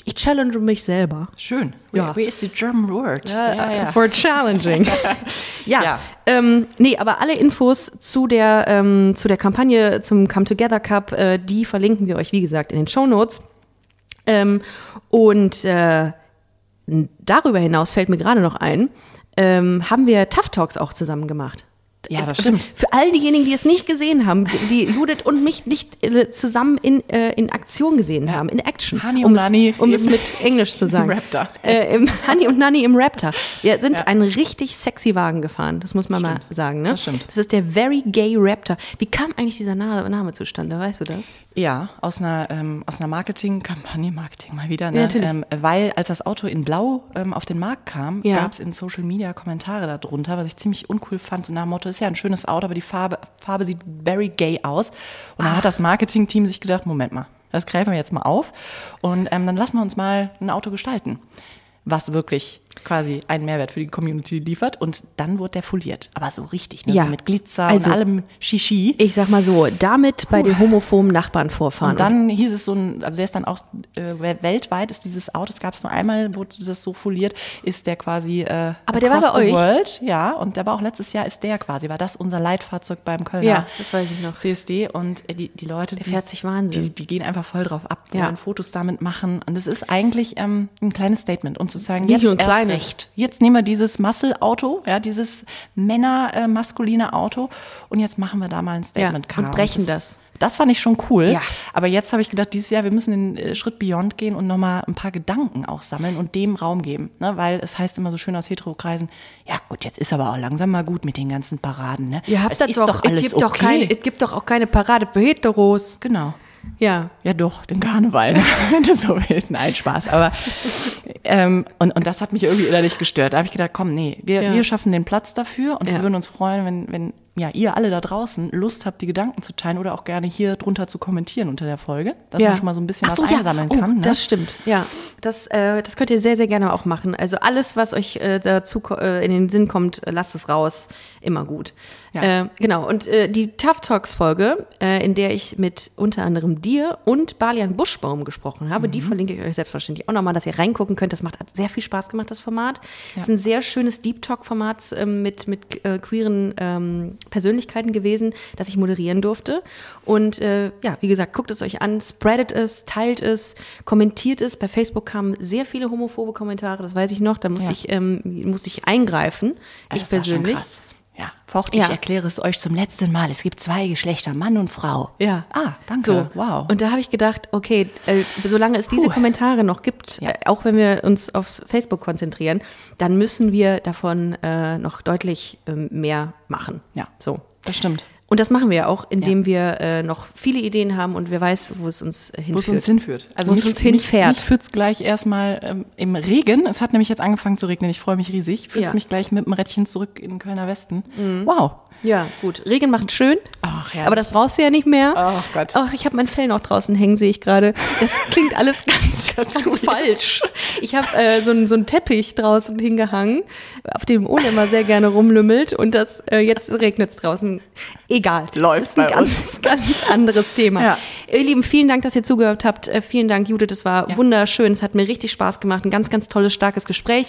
Ich challenge mich selber. Schön. Ja. Where, is the German word? Äh, For challenging. ja. Ja. Ähm, nee, aber alle Infos zu der, ähm, zu der Kampagne zum Come Together Cup, äh, die verlinken wir euch, wie gesagt, in den Show Notes. Ähm, und äh, darüber hinaus fällt mir gerade noch ein, ähm, haben wir Tough Talks auch zusammen gemacht. Ja, das Äh, stimmt. Für, all diejenigen, die es nicht gesehen haben, die, die Judith und mich nicht äh, zusammen in, äh, in Aktion gesehen haben, in Action. Honey um und Nanny um es im- mit Englisch zu sagen. Raptor. Äh, im Honey und Nanny im Raptor. Wir sind Ja. einen richtig sexy Wagen gefahren, das muss man mal sagen. Ne? Das stimmt. Das ist der Very Gay Raptor. Wie kam eigentlich dieser Na Name zustande, weißt du das? Ja, aus einer, ähm, aus einer Marketingkampagne, Marketing mal wieder, Ja, ne? natürlich. ähm, weil als das Auto in Blau ähm, auf den Markt kam, Ja. gab es in Social Media Kommentare darunter, was ich ziemlich uncool fand. So nach dem Motto, ist ja ein schönes Auto, aber die Farbe, Farbe sieht very gay aus. Und dann hat das Marketingteam sich gedacht, Moment mal, das greifen wir jetzt mal auf und ähm, dann lassen wir uns mal ein Auto gestalten, was wirklich quasi einen Mehrwert für die Community liefert. Und dann wurde der foliert, aber so richtig, ne? Ja. so mit Glitzer Also- und allem Shishi. Ich sag mal so, damit bei den homophoben Nachbarn vorfahren. Und dann hieß es so ein, also der ist dann auch äh, weltweit ist dieses Auto, das gab es nur einmal, wurde das so foliert, ist der quasi äh, Aber der war bei euch? World, ja, und der war auch letztes Jahr ist der quasi, war das unser Leitfahrzeug beim Kölner Ja, das weiß ich noch. CSD und äh, die, die Leute, Der die, fährt sich Wahnsinn. Die, die gehen einfach voll drauf ab, Ja. wollen Fotos damit machen und es ist eigentlich ähm, ein kleines Statement, um zu sagen, Nicht jetzt ein erst kleines. recht. Jetzt nehmen wir dieses Muscle-Auto, ja, dieses Männer-maskuline Auto und jetzt machen wir da mal ein Statement. und Car. brechen das. Das fand ich schon cool. Ja. Aber jetzt habe ich gedacht, dieses Jahr, wir müssen den äh, Schritt Beyond gehen und nochmal ein paar Gedanken auch sammeln und dem Raum geben. Ne? Weil es heißt immer so schön aus Heterokreisen, ja gut, jetzt ist aber auch langsam mal gut mit den ganzen Paraden. Ne? Ihr habt es das doch, doch es alles gibt okay. doch keine, es gibt doch auch keine Parade für Heteros. Genau. Ja. Ja, doch, den Karneval, wenn du so willst. Nein, Spaß. Aber ähm, und, und das hat mich irgendwie innerlich gestört. Da habe ich gedacht, komm, nee, wir, Ja. wir schaffen den Platz dafür und Ja. wir würden uns freuen, wenn, wenn ja, ihr alle da draußen Lust habt, die Gedanken zu teilen oder auch gerne hier drunter zu kommentieren unter der Folge, dass man schon mal so ein bisschen Ach was so, ja. einsammeln oh, kann. Ne? Das stimmt, ja. Das, äh, das könnt ihr sehr, sehr gerne auch machen. Also alles, was euch äh, dazu äh, in den Sinn kommt, äh, lasst es raus. Immer gut. Ja. Äh, genau. Und äh, die Tough Talks Folge, äh, in der ich mit unter anderem dir und Balian Buschbaum gesprochen habe, Mhm. die verlinke ich euch selbstverständlich auch nochmal, dass ihr reingucken könnt. Das macht hat sehr viel Spaß gemacht, das Format. Es ist ein sehr schönes Deep Talk Format ähm, mit, mit äh, queeren ähm, Persönlichkeiten gewesen, das ich moderieren durfte. Und äh, ja, wie gesagt, guckt es euch an, spreadet es, teilt es, kommentiert es. Bei Facebook kamen sehr viele homophobe Kommentare, das weiß ich noch. Da musste Ja. ich ähm, musste ich eingreifen. ich Das war schon persönlich. krass. Ja, Vocht, Ja. ich erkläre es euch zum letzten Mal. Es gibt zwei Geschlechter, Mann und Frau. Ja. Ah, danke. So, Wow. Und da habe ich gedacht, okay, äh, solange es diese Puh. Kommentare noch gibt, Ja. äh, auch wenn wir uns aufs Facebook konzentrieren, dann müssen wir davon äh, noch deutlich ähm, mehr machen. ja, So. das stimmt. Und das machen wir ja auch, indem wir äh, noch viele Ideen haben und wer weiß, wo es uns äh, hinführt. Wo es uns hinführt. Also Wo es uns hinfährt. Mich, mich führt es gleich erstmal ähm, im Regen. Es hat nämlich jetzt angefangen zu regnen. Ich freue mich riesig. Führt Ja. Mhm. mich gleich mit dem Rädchen zurück in den Kölner Westen. Wow. Ja, gut. Regen macht schön. Ach, herrlich. aber das brauchst du ja nicht mehr. Ach Gott. Ach, ich habe mein Fell noch draußen hängen, sehe ich gerade. Das klingt alles ganz, ganz falsch. Ich habe äh, so, einen- so einen Teppich draußen hingehangen, auf dem Ole immer sehr gerne rumlümmelt und das äh, jetzt regnet es draußen. Egal. Läuft das ist ein ganz, ganz anderes Thema. Ja. Ihr Lieben, vielen Dank, dass ihr zugehört habt. Äh, vielen Dank, Judith. Es war Ja. wunderschön. Es hat mir richtig Spaß gemacht. Ein ganz, ganz tolles, starkes Gespräch.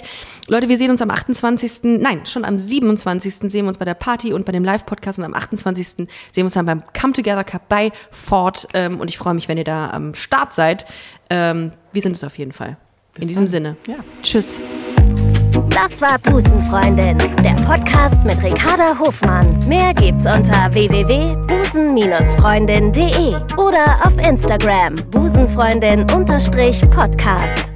Leute, wir sehen uns am 28. Nein, schon am 27. sehen wir uns bei der Party und bei dem Live-Podcast und am 28. sehen wir uns dann beim Come Together Cup bei Ford. Ähm, und ich freue mich, wenn ihr da am Start seid. Ähm, wir sind es auf jeden Fall. In diesem dann. Sinne. Ja. Tschüss. Das war Busenfreundin, der Podcast mit Ricarda Hofmann. Mehr gibt's unter www.busen-freundin.de oder auf Instagram busenfreundin-podcast.